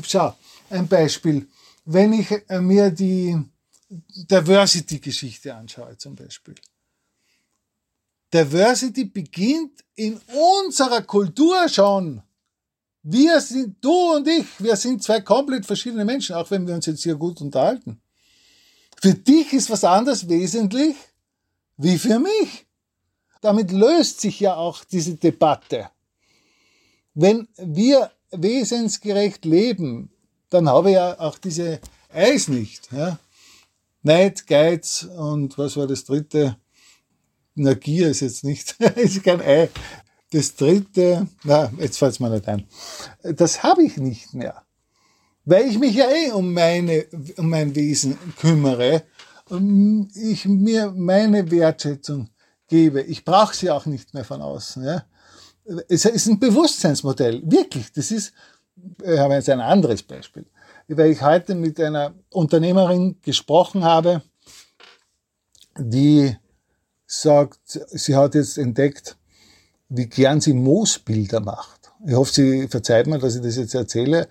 Schau, ein Beispiel. Wenn ich mir die Diversity-Geschichte anschaue zum Beispiel. Diversity beginnt in unserer Kultur schon. Wir sind, du und ich, wir sind zwei komplett verschiedene Menschen, auch wenn wir uns jetzt hier gut unterhalten. Für dich ist was anderes wesentlich wie für mich. Damit löst sich ja auch diese Debatte. Wenn wir wesensgerecht leben, dann habe ich ja auch diese Eis nicht. Ja? Neid, Geiz und was war das dritte? Na, Gier ist jetzt nicht, ist kein Ei. Das dritte, na, jetzt fällt es mir nicht ein. Das habe ich nicht mehr. Weil ich mich ja eh um meine, um mein Wesen kümmere und ich mir meine Wertschätzung gebe. Ich brauche sie auch nicht mehr von außen. Ja. Es ist ein Bewusstseinsmodell. Wirklich. Das ist, ich habe jetzt ein anderes Beispiel weil ich heute mit einer Unternehmerin gesprochen habe, die sagt, sie hat jetzt entdeckt, wie gern sie Moosbilder macht. Ich hoffe, sie verzeiht mir, dass ich das jetzt erzähle.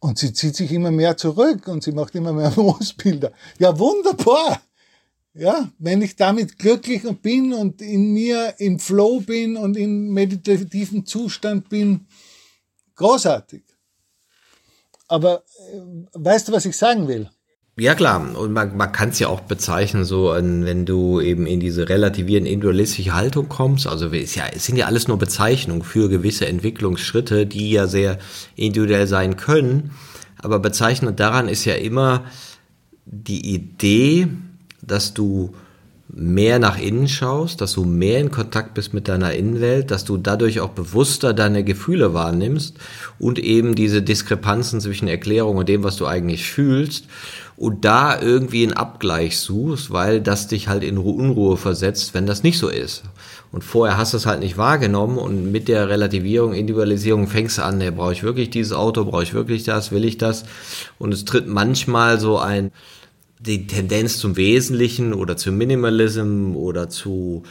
Und sie zieht sich immer mehr zurück und sie macht immer mehr Moosbilder. Ja, wunderbar! Ja, wenn ich damit glücklich bin und in mir im Flow bin und in meditativen Zustand bin, großartig. Aber äh, weißt du, was ich sagen will? Ja klar, und man, man kann es ja auch bezeichnen, so wenn du eben in diese relativierend individualistische Haltung kommst, also es, ja, es sind ja alles nur Bezeichnungen für gewisse Entwicklungsschritte, die ja sehr individuell sein können, aber bezeichnend daran ist ja immer die Idee, dass du mehr nach innen schaust, dass du mehr in Kontakt bist mit deiner Innenwelt, dass du dadurch auch bewusster deine Gefühle wahrnimmst und eben diese Diskrepanzen zwischen Erklärung und dem, was du eigentlich fühlst und da irgendwie einen Abgleich suchst, weil das dich halt in Unruhe versetzt, wenn das nicht so ist. Und vorher hast du es halt nicht wahrgenommen und mit der Relativierung, Individualisierung fängst du an, ne, brauche ich wirklich dieses Auto, brauche ich wirklich das, will ich das? Und es tritt manchmal so ein die Tendenz zum Wesentlichen oder zum Minimalism oder zu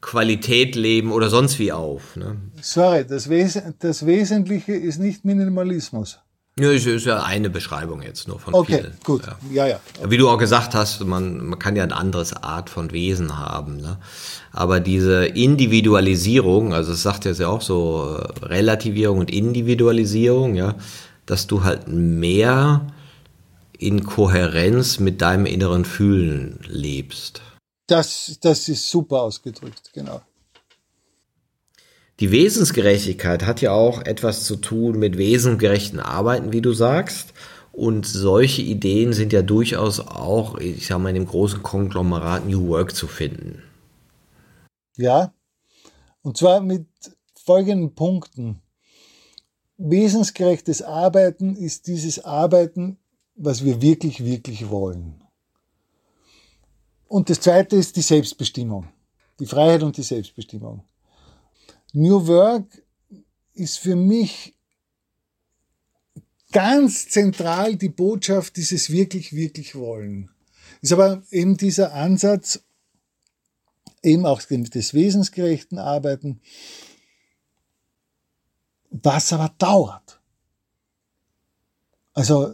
Qualität leben oder sonst wie auf. Ne? Sorry, das, Wes das Wesentliche ist nicht Minimalismus. Ja, ist ja eine Beschreibung jetzt nur von Okay, vielen. gut. Ja. Ja, ja. Wie du auch gesagt hast, man, man kann ja eine andere Art von Wesen haben. Ne? Aber diese Individualisierung, also es sagt ja auch so äh, Relativierung und Individualisierung, ja, dass du halt mehr in Kohärenz mit deinem inneren Fühlen lebst. Das, das ist super ausgedrückt, genau. Die Wesensgerechtigkeit hat ja auch etwas zu tun mit wesensgerechten Arbeiten, wie du sagst. Und solche Ideen sind ja durchaus auch, ich sag mal, in dem großen Konglomerat New Work zu finden. Ja, und zwar mit folgenden Punkten. Wesensgerechtes Arbeiten ist dieses Arbeiten, was wir wirklich, wirklich wollen. Und das zweite ist die Selbstbestimmung. Die Freiheit und die Selbstbestimmung. New Work ist für mich ganz zentral die Botschaft dieses wirklich, wirklich wollen. Ist aber eben dieser Ansatz, eben auch des wesensgerechten Arbeiten, was aber dauert. Also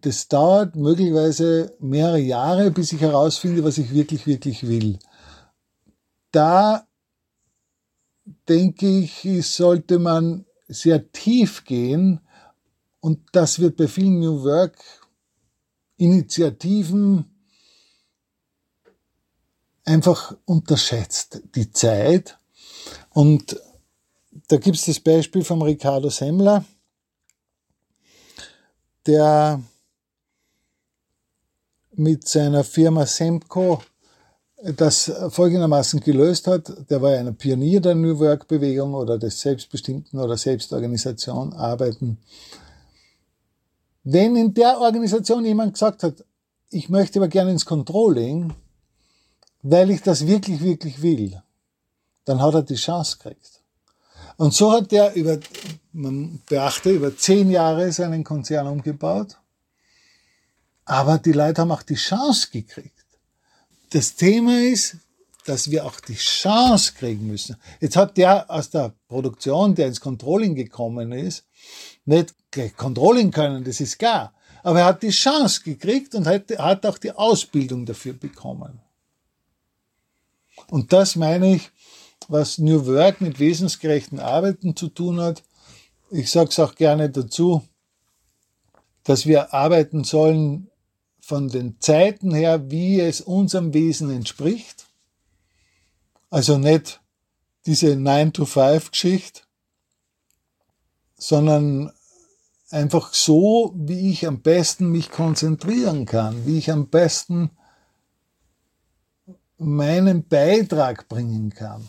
das dauert möglicherweise mehrere Jahre, bis ich herausfinde, was ich wirklich, wirklich will. Da denke ich, sollte man sehr tief gehen und das wird bei vielen New Work Initiativen einfach unterschätzt, die Zeit. Und da gibt es das Beispiel von Ricardo Semmler, der mit seiner Firma Semco das folgendermaßen gelöst hat. Der war ja ein Pionier der New Work-Bewegung oder des Selbstbestimmten oder Selbstorganisation arbeiten. Wenn in der Organisation jemand gesagt hat, ich möchte aber gerne ins Controlling, weil ich das wirklich, wirklich will, dann hat er die Chance gekriegt. Und so hat er über, man beachte, über zehn Jahre seinen Konzern umgebaut. Aber die Leute haben auch die Chance gekriegt. Das Thema ist, dass wir auch die Chance kriegen müssen. Jetzt hat der aus der Produktion, der ins Controlling gekommen ist, nicht Controlling können, das ist klar. Aber er hat die Chance gekriegt und hat auch die Ausbildung dafür bekommen. Und das meine ich, was New Work mit wesensgerechten Arbeiten zu tun hat. Ich sage es auch gerne dazu, dass wir arbeiten sollen von den Zeiten her, wie es unserem Wesen entspricht. Also nicht diese 9-to-5-Geschichte, sondern einfach so, wie ich am besten mich konzentrieren kann, wie ich am besten meinen Beitrag bringen kann.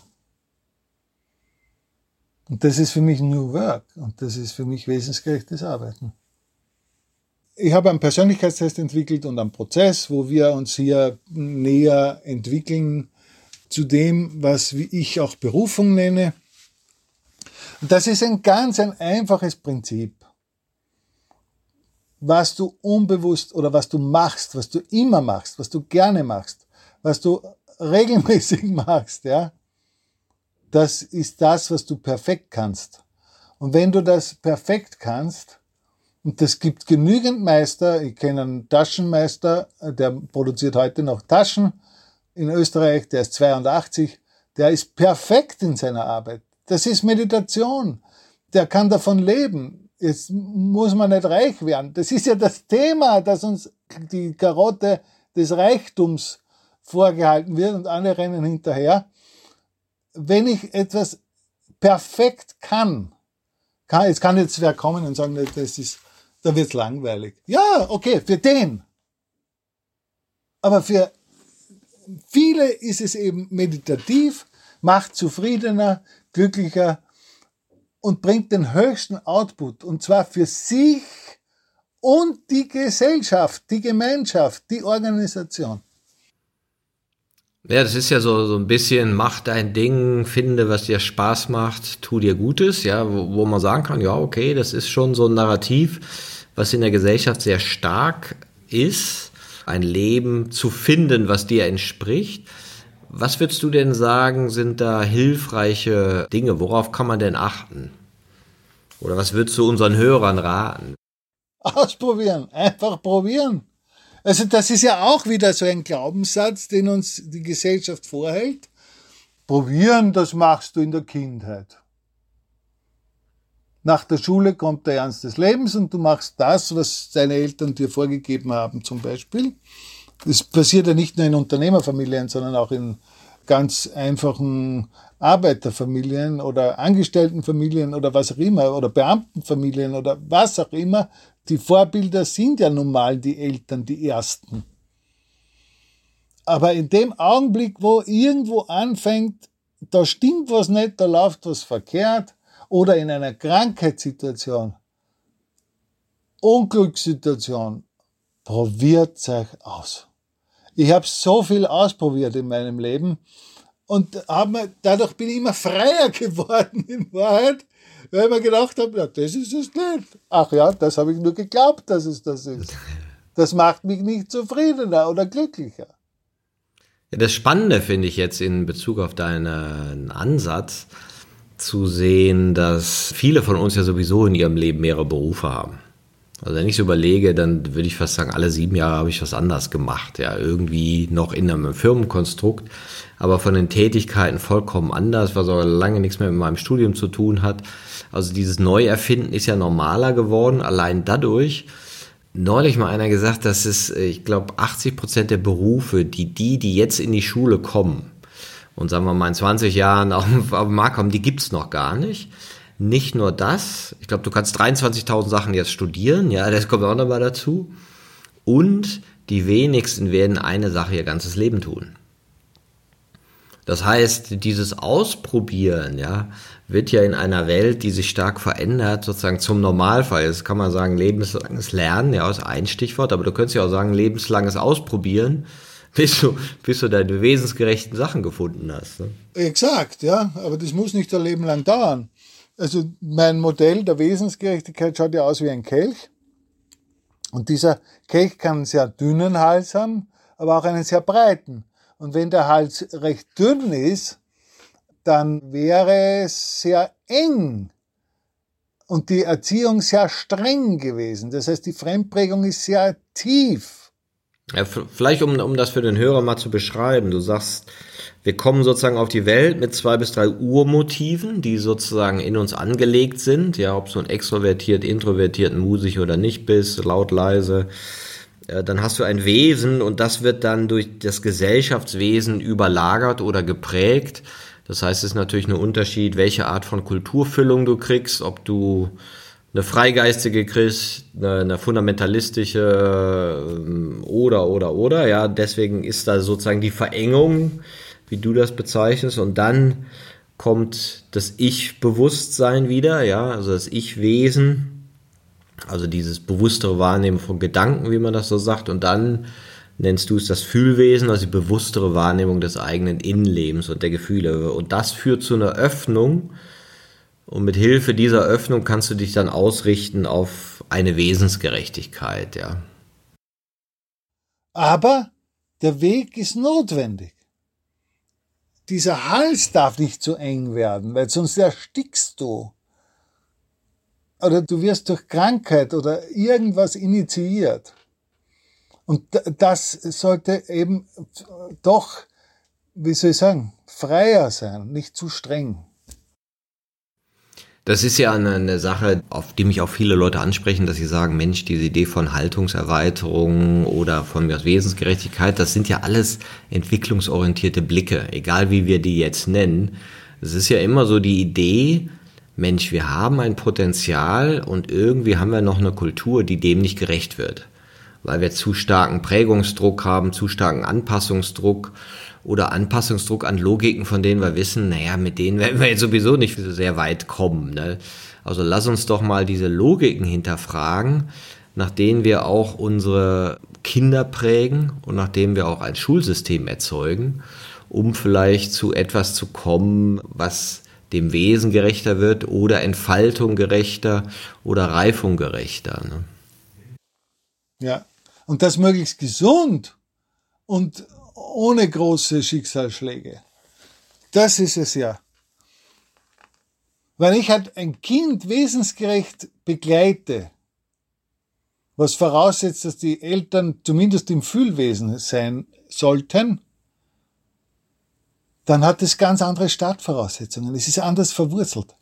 Und das ist für mich New Work und das ist für mich wesensgerechtes Arbeiten. Ich habe einen Persönlichkeitstest entwickelt und einen Prozess, wo wir uns hier näher entwickeln zu dem, was ich auch Berufung nenne. Und das ist ein ganz ein einfaches Prinzip. Was du unbewusst oder was du machst, was du immer machst, was du gerne machst, was du regelmäßig machst, ja, das ist das, was du perfekt kannst. Und wenn du das perfekt kannst, und es gibt genügend Meister, ich kenne einen Taschenmeister, der produziert heute noch Taschen in Österreich, der ist 82, der ist perfekt in seiner Arbeit. Das ist Meditation. Der kann davon leben. Jetzt muss man nicht reich werden. Das ist ja das Thema, das uns die Karotte des Reichtums vorgehalten wird und alle rennen hinterher. Wenn ich etwas perfekt kann, kann jetzt kann jetzt wer kommen und sagen, das ist, da wird's langweilig. Ja, okay, für den. Aber für viele ist es eben meditativ, macht zufriedener, glücklicher und bringt den höchsten Output. Und zwar für sich und die Gesellschaft, die Gemeinschaft, die Organisation. Ja, das ist ja so, so ein bisschen, mach dein Ding, finde, was dir Spaß macht, tu dir Gutes, ja, wo, wo man sagen kann, ja, okay, das ist schon so ein Narrativ, was in der Gesellschaft sehr stark ist, ein Leben zu finden, was dir entspricht. Was würdest du denn sagen, sind da hilfreiche Dinge? Worauf kann man denn achten? Oder was würdest du unseren Hörern raten? Ausprobieren, einfach probieren. Also das ist ja auch wieder so ein Glaubenssatz, den uns die Gesellschaft vorhält. Probieren, das machst du in der Kindheit. Nach der Schule kommt der Ernst des Lebens und du machst das, was deine Eltern dir vorgegeben haben zum Beispiel. Das passiert ja nicht nur in Unternehmerfamilien, sondern auch in ganz einfachen Arbeiterfamilien oder Angestelltenfamilien oder was auch immer oder Beamtenfamilien oder was auch immer. Die Vorbilder sind ja nun mal die Eltern, die ersten. Aber in dem Augenblick, wo irgendwo anfängt, da stimmt was nicht, da läuft was verkehrt, oder in einer Krankheitssituation, Unglückssituation, probiert euch aus. Ich habe so viel ausprobiert in meinem Leben und hab mir, dadurch bin ich immer freier geworden in Wahrheit, weil ich mir gedacht habe, ja, das ist es nicht. Ach ja, das habe ich nur geglaubt, dass es das ist. Das macht mich nicht zufriedener oder glücklicher. Ja, das Spannende finde ich jetzt in Bezug auf deinen Ansatz, zu sehen, dass viele von uns ja sowieso in ihrem Leben mehrere Berufe haben. Also wenn ich so überlege, dann würde ich fast sagen, alle sieben Jahre habe ich was anderes gemacht. Ja, irgendwie noch in einem Firmenkonstrukt, aber von den Tätigkeiten vollkommen anders, was auch lange nichts mehr mit meinem Studium zu tun hat. Also dieses Neuerfinden ist ja normaler geworden, allein dadurch. Neulich mal einer gesagt, dass es, ich glaube, 80 Prozent der Berufe, die die, die jetzt in die Schule kommen, und sagen wir mal in 20 Jahren auf, den Markt kommen, die gibt's noch gar nicht. Nicht nur das, ich glaube, du kannst 23.000 Sachen jetzt studieren, ja, das kommt auch nochmal dazu. Und die wenigsten werden eine Sache ihr ganzes Leben tun. Das heißt, dieses Ausprobieren, ja, wird ja in einer Welt, die sich stark verändert, sozusagen zum Normalfall. Jetzt kann man sagen, lebenslanges Lernen, ja, ist ein Stichwort, aber du könntest ja auch sagen, lebenslanges Ausprobieren bis du, bis du deine wesensgerechten Sachen gefunden hast. Ne? Exakt, ja, aber das muss nicht ein Leben lang dauern. Also mein Modell der Wesensgerechtigkeit schaut ja aus wie ein Kelch. Und dieser Kelch kann einen sehr dünnen Hals haben, aber auch einen sehr breiten. Und wenn der Hals recht dünn ist, dann wäre es sehr eng und die Erziehung sehr streng gewesen. Das heißt, die Fremdprägung ist sehr tief. Ja, vielleicht um, um das für den Hörer mal zu beschreiben. Du sagst, wir kommen sozusagen auf die Welt mit zwei bis drei Urmotiven, die sozusagen in uns angelegt sind. Ja, ob so ein extrovertiert, introvertiert, musig oder nicht bist, laut, leise. Dann hast du ein Wesen und das wird dann durch das Gesellschaftswesen überlagert oder geprägt. Das heißt, es ist natürlich ein Unterschied, welche Art von Kulturfüllung du kriegst, ob du eine freigeistige kriegst, eine, eine fundamentalistische ähm, oder, oder, oder. Ja, deswegen ist da sozusagen die Verengung, wie du das bezeichnest. Und dann kommt das Ich-Bewusstsein wieder, ja, also das Ich-Wesen, also dieses bewusstere Wahrnehmen von Gedanken, wie man das so sagt. Und dann nennst du es das Fühlwesen, also die bewusstere Wahrnehmung des eigenen Innenlebens und der Gefühle. Und das führt zu einer Öffnung, und mit Hilfe dieser Öffnung kannst du dich dann ausrichten auf eine Wesensgerechtigkeit, ja. Aber der Weg ist notwendig. Dieser Hals darf nicht zu eng werden, weil sonst erstickst du. Oder du wirst durch Krankheit oder irgendwas initiiert. Und das sollte eben doch, wie soll ich sagen, freier sein, nicht zu streng. Das ist ja eine, eine, Sache, auf die mich auch viele Leute ansprechen, dass sie sagen, Mensch, diese Idee von Haltungserweiterung oder von Wesensgerechtigkeit, das sind ja alles entwicklungsorientierte Blicke, egal wie wir die jetzt nennen. Es ist ja immer so die Idee, Mensch, wir haben ein Potenzial und irgendwie haben wir noch eine Kultur, die dem nicht gerecht wird, weil wir zu starken Prägungsdruck haben, zu starken Anpassungsdruck oder Anpassungsdruck an Logiken, von denen wir wissen, naja, mit denen werden wir jetzt sowieso nicht so sehr weit kommen. Ne? Also lass uns doch mal diese Logiken hinterfragen, nach denen wir auch unsere Kinder prägen und nach denen wir auch ein Schulsystem erzeugen, um vielleicht zu etwas zu kommen, was dem Wesen gerechter wird oder Entfaltung gerechter oder Reifung gerechter. Ne? Ja, und das möglichst gesund und ohne große Schicksalsschläge. Das ist es ja. Wenn ich halt ein Kind wesensgerecht begleite, was voraussetzt, dass die Eltern zumindest im Fühlwesen sein sollten, dann hat es ganz andere Startvoraussetzungen. Es ist anders verwurzelt.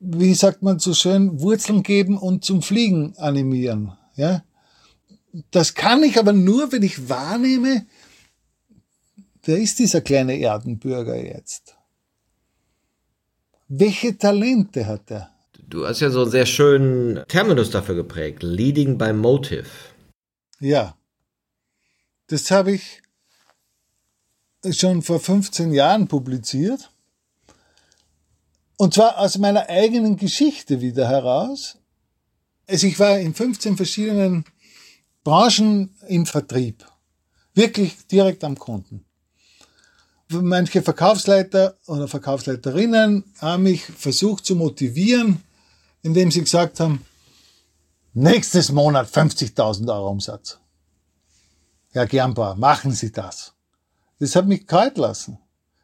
Wie sagt man so schön, Wurzeln geben und zum Fliegen animieren. Ja? Das kann ich aber nur, wenn ich wahrnehme, wer ist dieser kleine Erdenbürger jetzt? Welche Talente hat er? Du hast ja so einen sehr schönen Terminus dafür geprägt, Leading by Motive. Ja, das habe ich schon vor 15 Jahren publiziert. Und zwar aus meiner eigenen Geschichte wieder heraus. Also ich war in 15 verschiedenen Branchen im Vertrieb. Wirklich direkt am Kunden. Manche Verkaufsleiter oder Verkaufsleiterinnen haben mich versucht zu motivieren, indem sie gesagt haben, nächstes Monat 50.000 Euro Umsatz. Herr Gernbauer, machen Sie das. Das hat mich kalt lassen.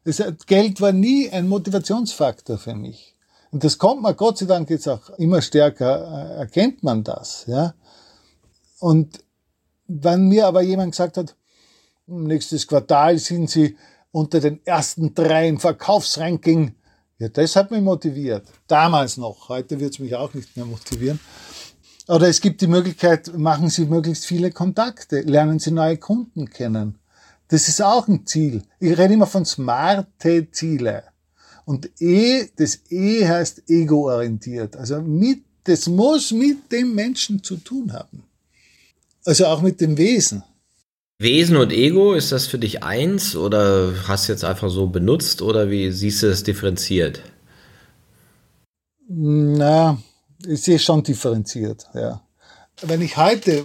Das Geld war nie ein Motivationsfaktor für mich. Und das kommt man, Gott sei Dank jetzt auch immer stärker, äh, erkennt man das, ja. Und wenn mir aber jemand gesagt hat, nächstes Quartal sind Sie unter den ersten drei im Verkaufsranking, ja, das hat mich motiviert. Damals noch. Heute wird es mich auch nicht mehr motivieren. Oder es gibt die Möglichkeit, machen Sie möglichst viele Kontakte, lernen Sie neue Kunden kennen. Das ist auch ein Ziel. Ich rede immer von smarte Ziele. Und E, das E heißt ego-orientiert. Also mit, das muss mit dem Menschen zu tun haben. Also auch mit dem Wesen. Wesen und Ego, ist das für dich eins oder hast du jetzt einfach so benutzt oder wie siehst du das differenziert? Na, ich sehe schon differenziert, ja. Wenn ich heute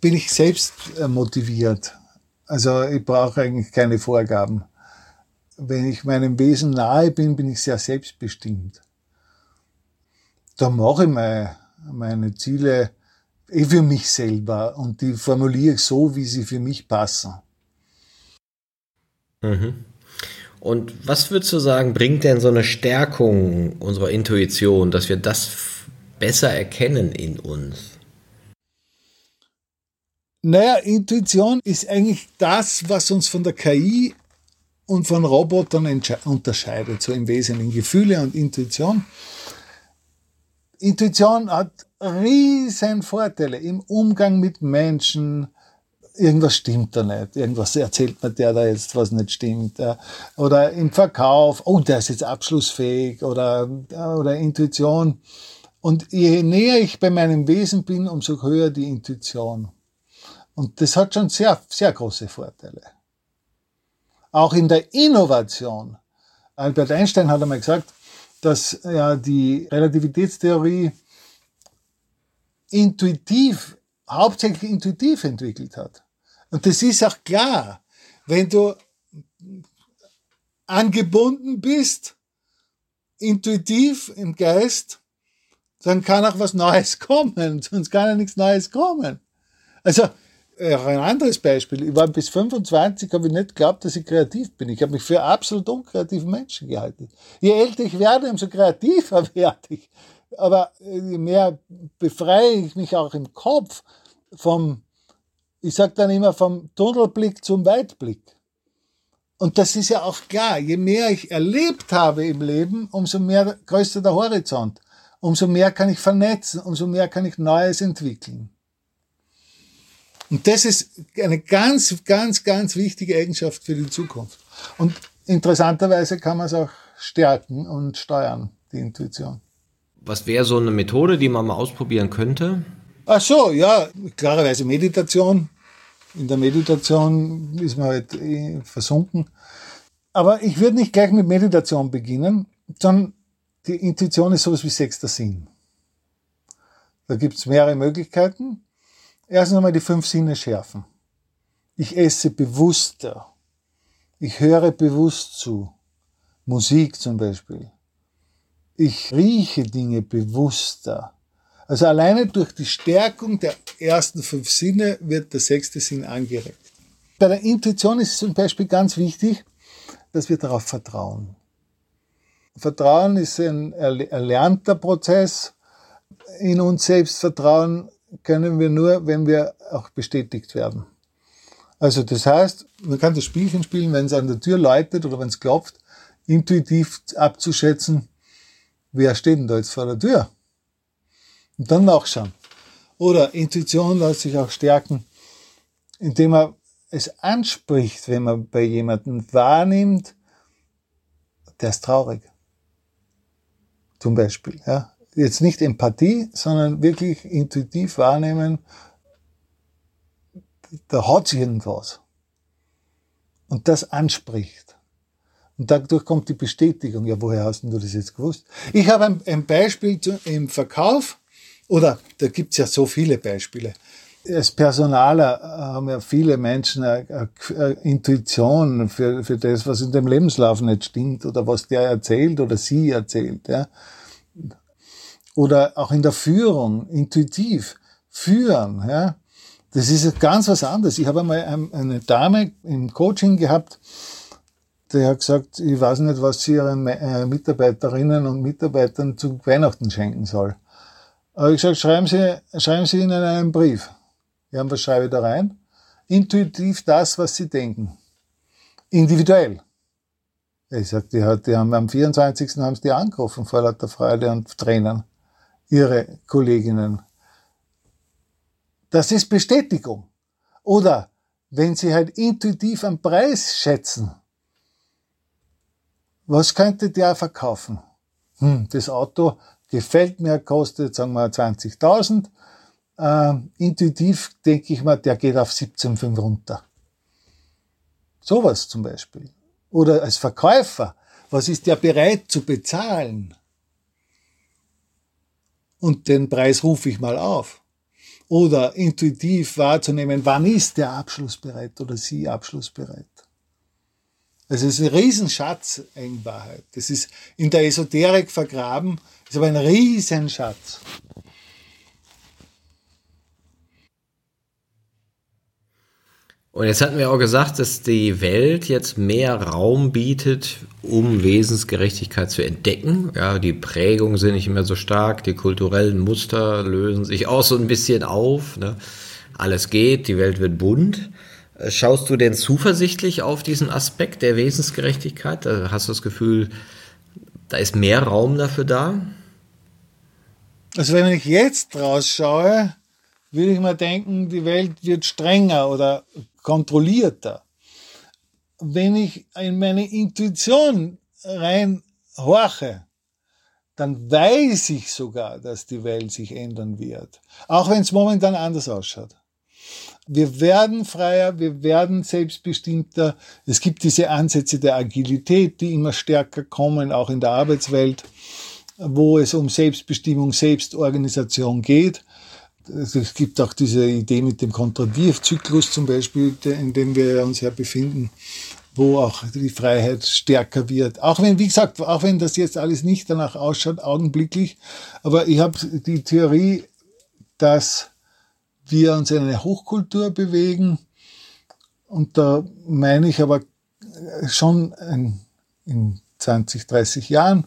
bin ich selbst äh, motiviert. Also ich brauche eigentlich keine Vorgaben. Wenn ich meinem Wesen nahe bin, bin ich sehr selbstbestimmt. Da mache ich meine, meine Ziele für mich selber und die formuliere ich so, wie sie für mich passen. Mhm. Und was würdest du sagen, bringt denn so eine Stärkung unserer Intuition, dass wir das besser erkennen in uns? Naja, Intuition ist eigentlich das, was uns von der KI und von Robotern unterscheidet, so im Wesentlichen Gefühle und Intuition. Intuition hat riesen Vorteile im Umgang mit Menschen. Irgendwas stimmt da nicht. Irgendwas erzählt mir der da jetzt, was nicht stimmt. Oder im Verkauf, oh, der ist jetzt abschlussfähig oder, oder Intuition. Und je näher ich bei meinem Wesen bin, umso höher die Intuition. Und das hat schon sehr, sehr große Vorteile. Auch in der Innovation. Albert Einstein hat einmal gesagt, dass ja die Relativitätstheorie intuitiv, hauptsächlich intuitiv entwickelt hat. Und das ist auch klar, wenn du angebunden bist, intuitiv im Geist, dann kann auch was Neues kommen, sonst kann ja nichts Neues kommen. Also äh, ein anderes Beispiel. Ich war bis 25, habe ich nicht geglaubt, dass ich kreativ bin. Ich habe mich für absolut unkreativen Menschen gehalten. Je älter ich werde, umso kreativer werde ich. Aber äh, je mehr befreie ich mich auch im Kopf vom, ich sage dann immer, vom Tunnelblick zum Weitblick. Und das ist ja auch klar, je mehr ich erlebt habe im Leben, umso mehr größer der Horizont. Umso mehr kann ich vernetzen, umso mehr kann ich Neues entwickeln. Und das ist eine ganz, ganz, ganz wichtige Eigenschaft für die Zukunft. Und interessanterweise kann man es auch stärken und steuern, die Intuition. Was wäre so eine Methode, die man mal ausprobieren könnte? Ach so, ja, klarerweise Meditation. In der Meditation ist man halt eh versunken. Aber ich würde nicht gleich mit Meditation beginnen, sondern die Intuition ist sowas wie sechster Sinn. Da gibt es mehrere Möglichkeiten. Erstens einmal die fünf Sinne schärfen. Ich esse bewusster. Ich höre bewusst zu. Musik zum Beispiel. Ich rieche Dinge bewusster. Also alleine durch die Stärkung der ersten fünf Sinne wird der sechste Sinn angeregt. Bei der Intuition ist es zum Beispiel ganz wichtig, dass wir darauf vertrauen. Vertrauen ist ein erlernter Prozess. In uns selbst Vertrauen können wir nur, wenn wir auch bestätigt werden. Also das heißt, man kann das Spielchen spielen, wenn es an der Tür läutet oder wenn es klopft, intuitiv abzuschätzen, wer steht denn da jetzt vor der Tür? Und dann nachschauen. Oder Intuition lässt sich auch stärken, indem man es anspricht, wenn man bei jemandem wahrnimmt, der ist traurig. Zum Beispiel, ja. Jetzt nicht Empathie, sondern wirklich intuitiv wahrnehmen, da hat sich irgendwas. Und das anspricht. Und dadurch kommt die Bestätigung. Ja, woher hast du das jetzt gewusst? Ich habe ein, ein Beispiel zu, im Verkauf, oder da gibt's ja so viele Beispiele. Als Personaler haben ja viele Menschen eine, eine Intuition für, für das, was in dem Lebenslauf nicht stimmt oder was der erzählt oder sie erzählt. Ja. Oder auch in der Führung, intuitiv führen. Ja. Das ist ganz was anderes. Ich habe einmal eine Dame im Coaching gehabt, der hat gesagt, ich weiß nicht, was sie ihren äh, Mitarbeiterinnen und Mitarbeitern zu Weihnachten schenken soll. Aber ich gesagt, schreiben Sie, schreiben Sie ihnen einen Brief. Ja, was schreibe ich da rein? Intuitiv das, was Sie denken. Individuell. Ich sag, die, die haben am 24. haben sie die angerufen vor lauter Freude und Tränen. Ihre Kolleginnen. Das ist Bestätigung. Oder wenn Sie halt intuitiv einen Preis schätzen, was könnte der verkaufen? Hm, das Auto gefällt mir, kostet, sagen wir, 20.000. Äh, intuitiv denke ich mal, der geht auf 17,5 runter. Sowas zum Beispiel. Oder als Verkäufer, was ist der bereit zu bezahlen? Und den Preis rufe ich mal auf. Oder intuitiv wahrzunehmen, wann ist der Abschluss bereit oder sie abschlussbereit. Also es ist ein Riesenschatz in Wahrheit. Das ist in der Esoterik vergraben, ist aber ein Riesenschatz. Und jetzt hatten wir auch gesagt, dass die Welt jetzt mehr Raum bietet, um Wesensgerechtigkeit zu entdecken. Ja, die Prägungen sind nicht mehr so stark, die kulturellen Muster lösen sich auch so ein bisschen auf. Ne? Alles geht, die Welt wird bunt. Schaust du denn zuversichtlich auf diesen Aspekt der Wesensgerechtigkeit? Hast du das Gefühl, da ist mehr Raum dafür da? Also wenn ich jetzt rausschaue, würde ich mal denken, die Welt wird strenger oder kontrollierter. Wenn ich in meine Intuition rein horche, dann weiß ich sogar, dass die Welt sich ändern wird. Auch wenn es momentan anders ausschaut. Wir werden freier, wir werden selbstbestimmter. Es gibt diese Ansätze der Agilität, die immer stärker kommen, auch in der Arbeitswelt, wo es um Selbstbestimmung, Selbstorganisation geht. Also es gibt auch diese Idee mit dem Kontradierzyklus zum Beispiel, in dem wir uns ja befinden, wo auch die Freiheit stärker wird. Auch wenn, wie gesagt, auch wenn das jetzt alles nicht danach ausschaut, augenblicklich, aber ich habe die Theorie, dass wir uns in eine Hochkultur bewegen und da meine ich aber schon in 20, 30 Jahren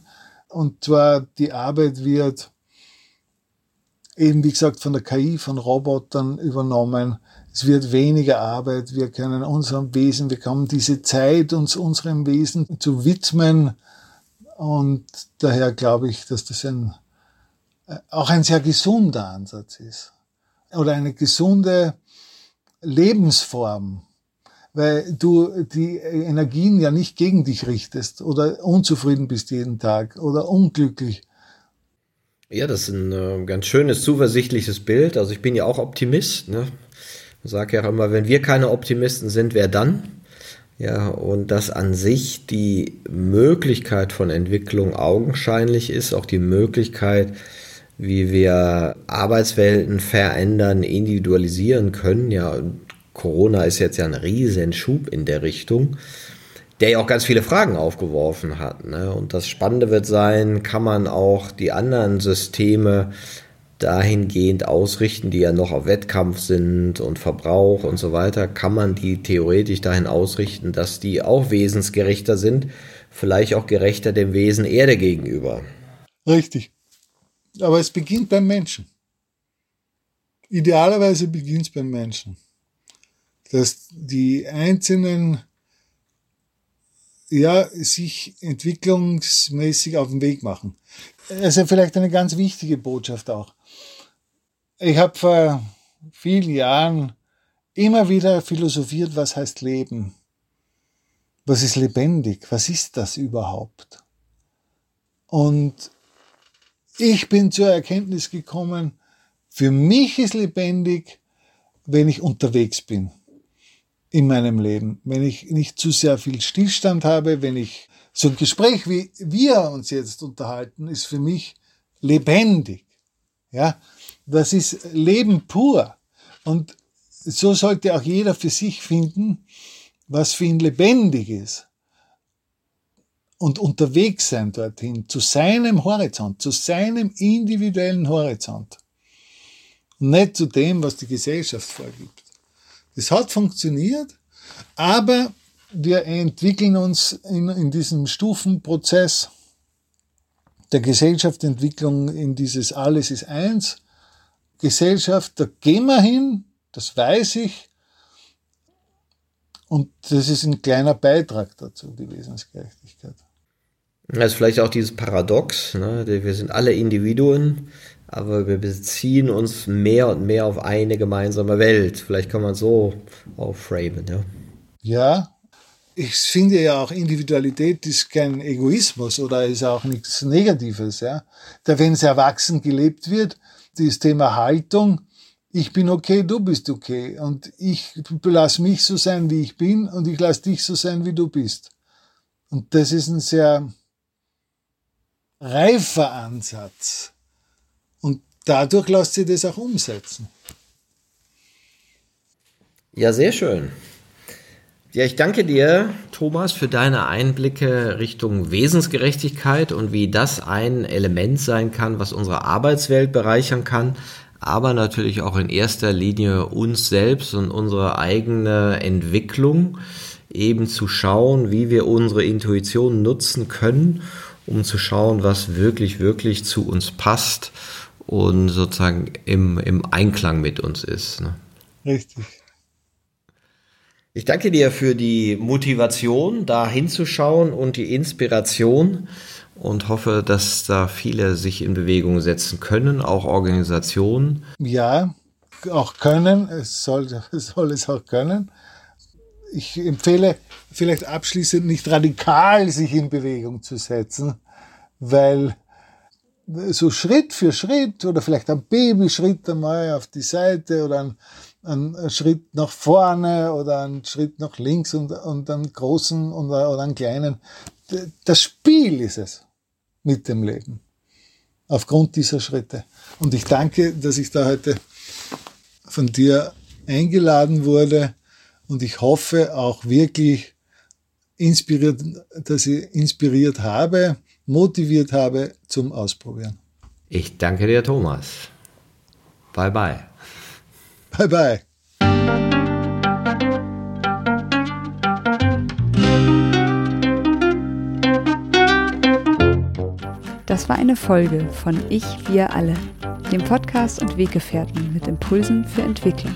und zwar die Arbeit wird eben wie gesagt von der KI, von Robotern übernommen. Es wird weniger Arbeit. Wir können unserem Wesen, wir haben diese Zeit, uns unserem Wesen zu widmen. Und daher glaube ich, dass das ein, auch ein sehr gesunder Ansatz ist. Oder eine gesunde Lebensform. Weil du die Energien ja nicht gegen dich richtest oder unzufrieden bist jeden Tag oder unglücklich ja, das ist ein äh, ganz schönes, zuversichtliches Bild. Also ich bin ja auch Optimist. Ne? Ich sage ja auch immer, wenn wir keine Optimisten sind, wer dann? Ja, und dass an sich die Möglichkeit von Entwicklung augenscheinlich ist, auch die Möglichkeit, wie wir Arbeitswelten verändern, individualisieren können. Ja, Corona ist jetzt ja ein Riesenschub in der Richtung der ja auch ganz viele Fragen aufgeworfen hat. Ne? Und das Spannende wird sein, kann man auch die anderen Systeme dahingehend ausrichten, die ja noch auf Wettkampf sind und Verbrauch und so weiter, kann man die theoretisch dahin ausrichten, dass die auch wesensgerechter sind, vielleicht auch gerechter dem Wesen Erde gegenüber. Richtig. Aber es beginnt beim Menschen. idealerweise beginnt es beim Menschen. Dass die einzelnen ja, sich entwicklungsmäßig auf den Weg machen. Also vielleicht eine ganz wichtige Botschaft auch. Ich habe vor vielen Jahren immer wieder philosophiert, was heißt Leben? Was ist lebendig? Was ist das überhaupt? Und ich bin zur Erkenntnis gekommen, für mich ist lebendig, wenn ich unterwegs bin in meinem Leben, wenn ich nicht zu sehr viel Stillstand habe, wenn ich so ein Gespräch wie wir uns jetzt unterhalten, ist für mich lebendig. Ja, das ist Leben pur. Und so sollte auch jeder für sich finden, was für ihn lebendig ist. Und unterwegs sein dorthin, zu seinem Horizont, zu seinem individuellen Horizont. Und nicht zu dem, was die Gesellschaft vorgibt. Das hat funktioniert, aber wir entwickeln uns in, in diesem Stufenprozess der Gesellschaftsentwicklung in dieses Alles ist eins. Gesellschaft, da gehen wir hin, das weiß ich. Und das ist ein kleiner Beitrag dazu, die Wesensgerechtigkeit. Das ist vielleicht auch dieses Paradox, ne? wir sind alle Individuen, aber wir beziehen uns mehr und mehr auf eine gemeinsame Welt. Vielleicht kann man so aufframen, ja. Ja, ich finde ja auch Individualität ist kein Egoismus oder ist auch nichts Negatives, ja. Da wenn es erwachsen gelebt wird, das Thema Haltung, ich bin okay, du bist okay und ich lass mich so sein, wie ich bin und ich lass dich so sein, wie du bist. Und das ist ein sehr reifer Ansatz. Dadurch lässt sich das auch umsetzen. Ja, sehr schön. Ja, ich danke dir, Thomas, für deine Einblicke Richtung Wesensgerechtigkeit und wie das ein Element sein kann, was unsere Arbeitswelt bereichern kann, aber natürlich auch in erster Linie uns selbst und unsere eigene Entwicklung eben zu schauen, wie wir unsere Intuition nutzen können, um zu schauen, was wirklich, wirklich zu uns passt und sozusagen im, im Einklang mit uns ist. Ne? Richtig. Ich danke dir für die Motivation, da hinzuschauen und die Inspiration und hoffe, dass da viele sich in Bewegung setzen können, auch Organisationen. Ja, auch können, es soll, soll es auch können. Ich empfehle vielleicht abschließend nicht radikal sich in Bewegung zu setzen, weil so Schritt für Schritt oder vielleicht ein Babyschritt einmal auf die Seite oder ein einen Schritt nach vorne oder einen Schritt nach links und, und einen großen oder, oder einen kleinen. Das Spiel ist es mit dem Leben. Aufgrund dieser Schritte. Und ich danke, dass ich da heute von dir eingeladen wurde und ich hoffe auch wirklich inspiriert, dass ich inspiriert habe, motiviert habe zum Ausprobieren. Ich danke dir, Thomas. Bye bye. Bye bye. Das war eine Folge von Ich, wir alle, dem Podcast und Weggefährten mit Impulsen für Entwicklung.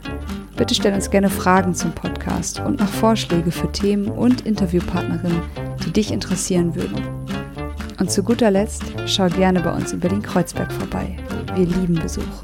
Bitte stell uns gerne Fragen zum Podcast und noch Vorschläge für Themen und Interviewpartnerinnen, die dich interessieren würden. Und zu guter Letzt schau gerne bei uns über den Kreuzberg vorbei. Wir lieben Besuch.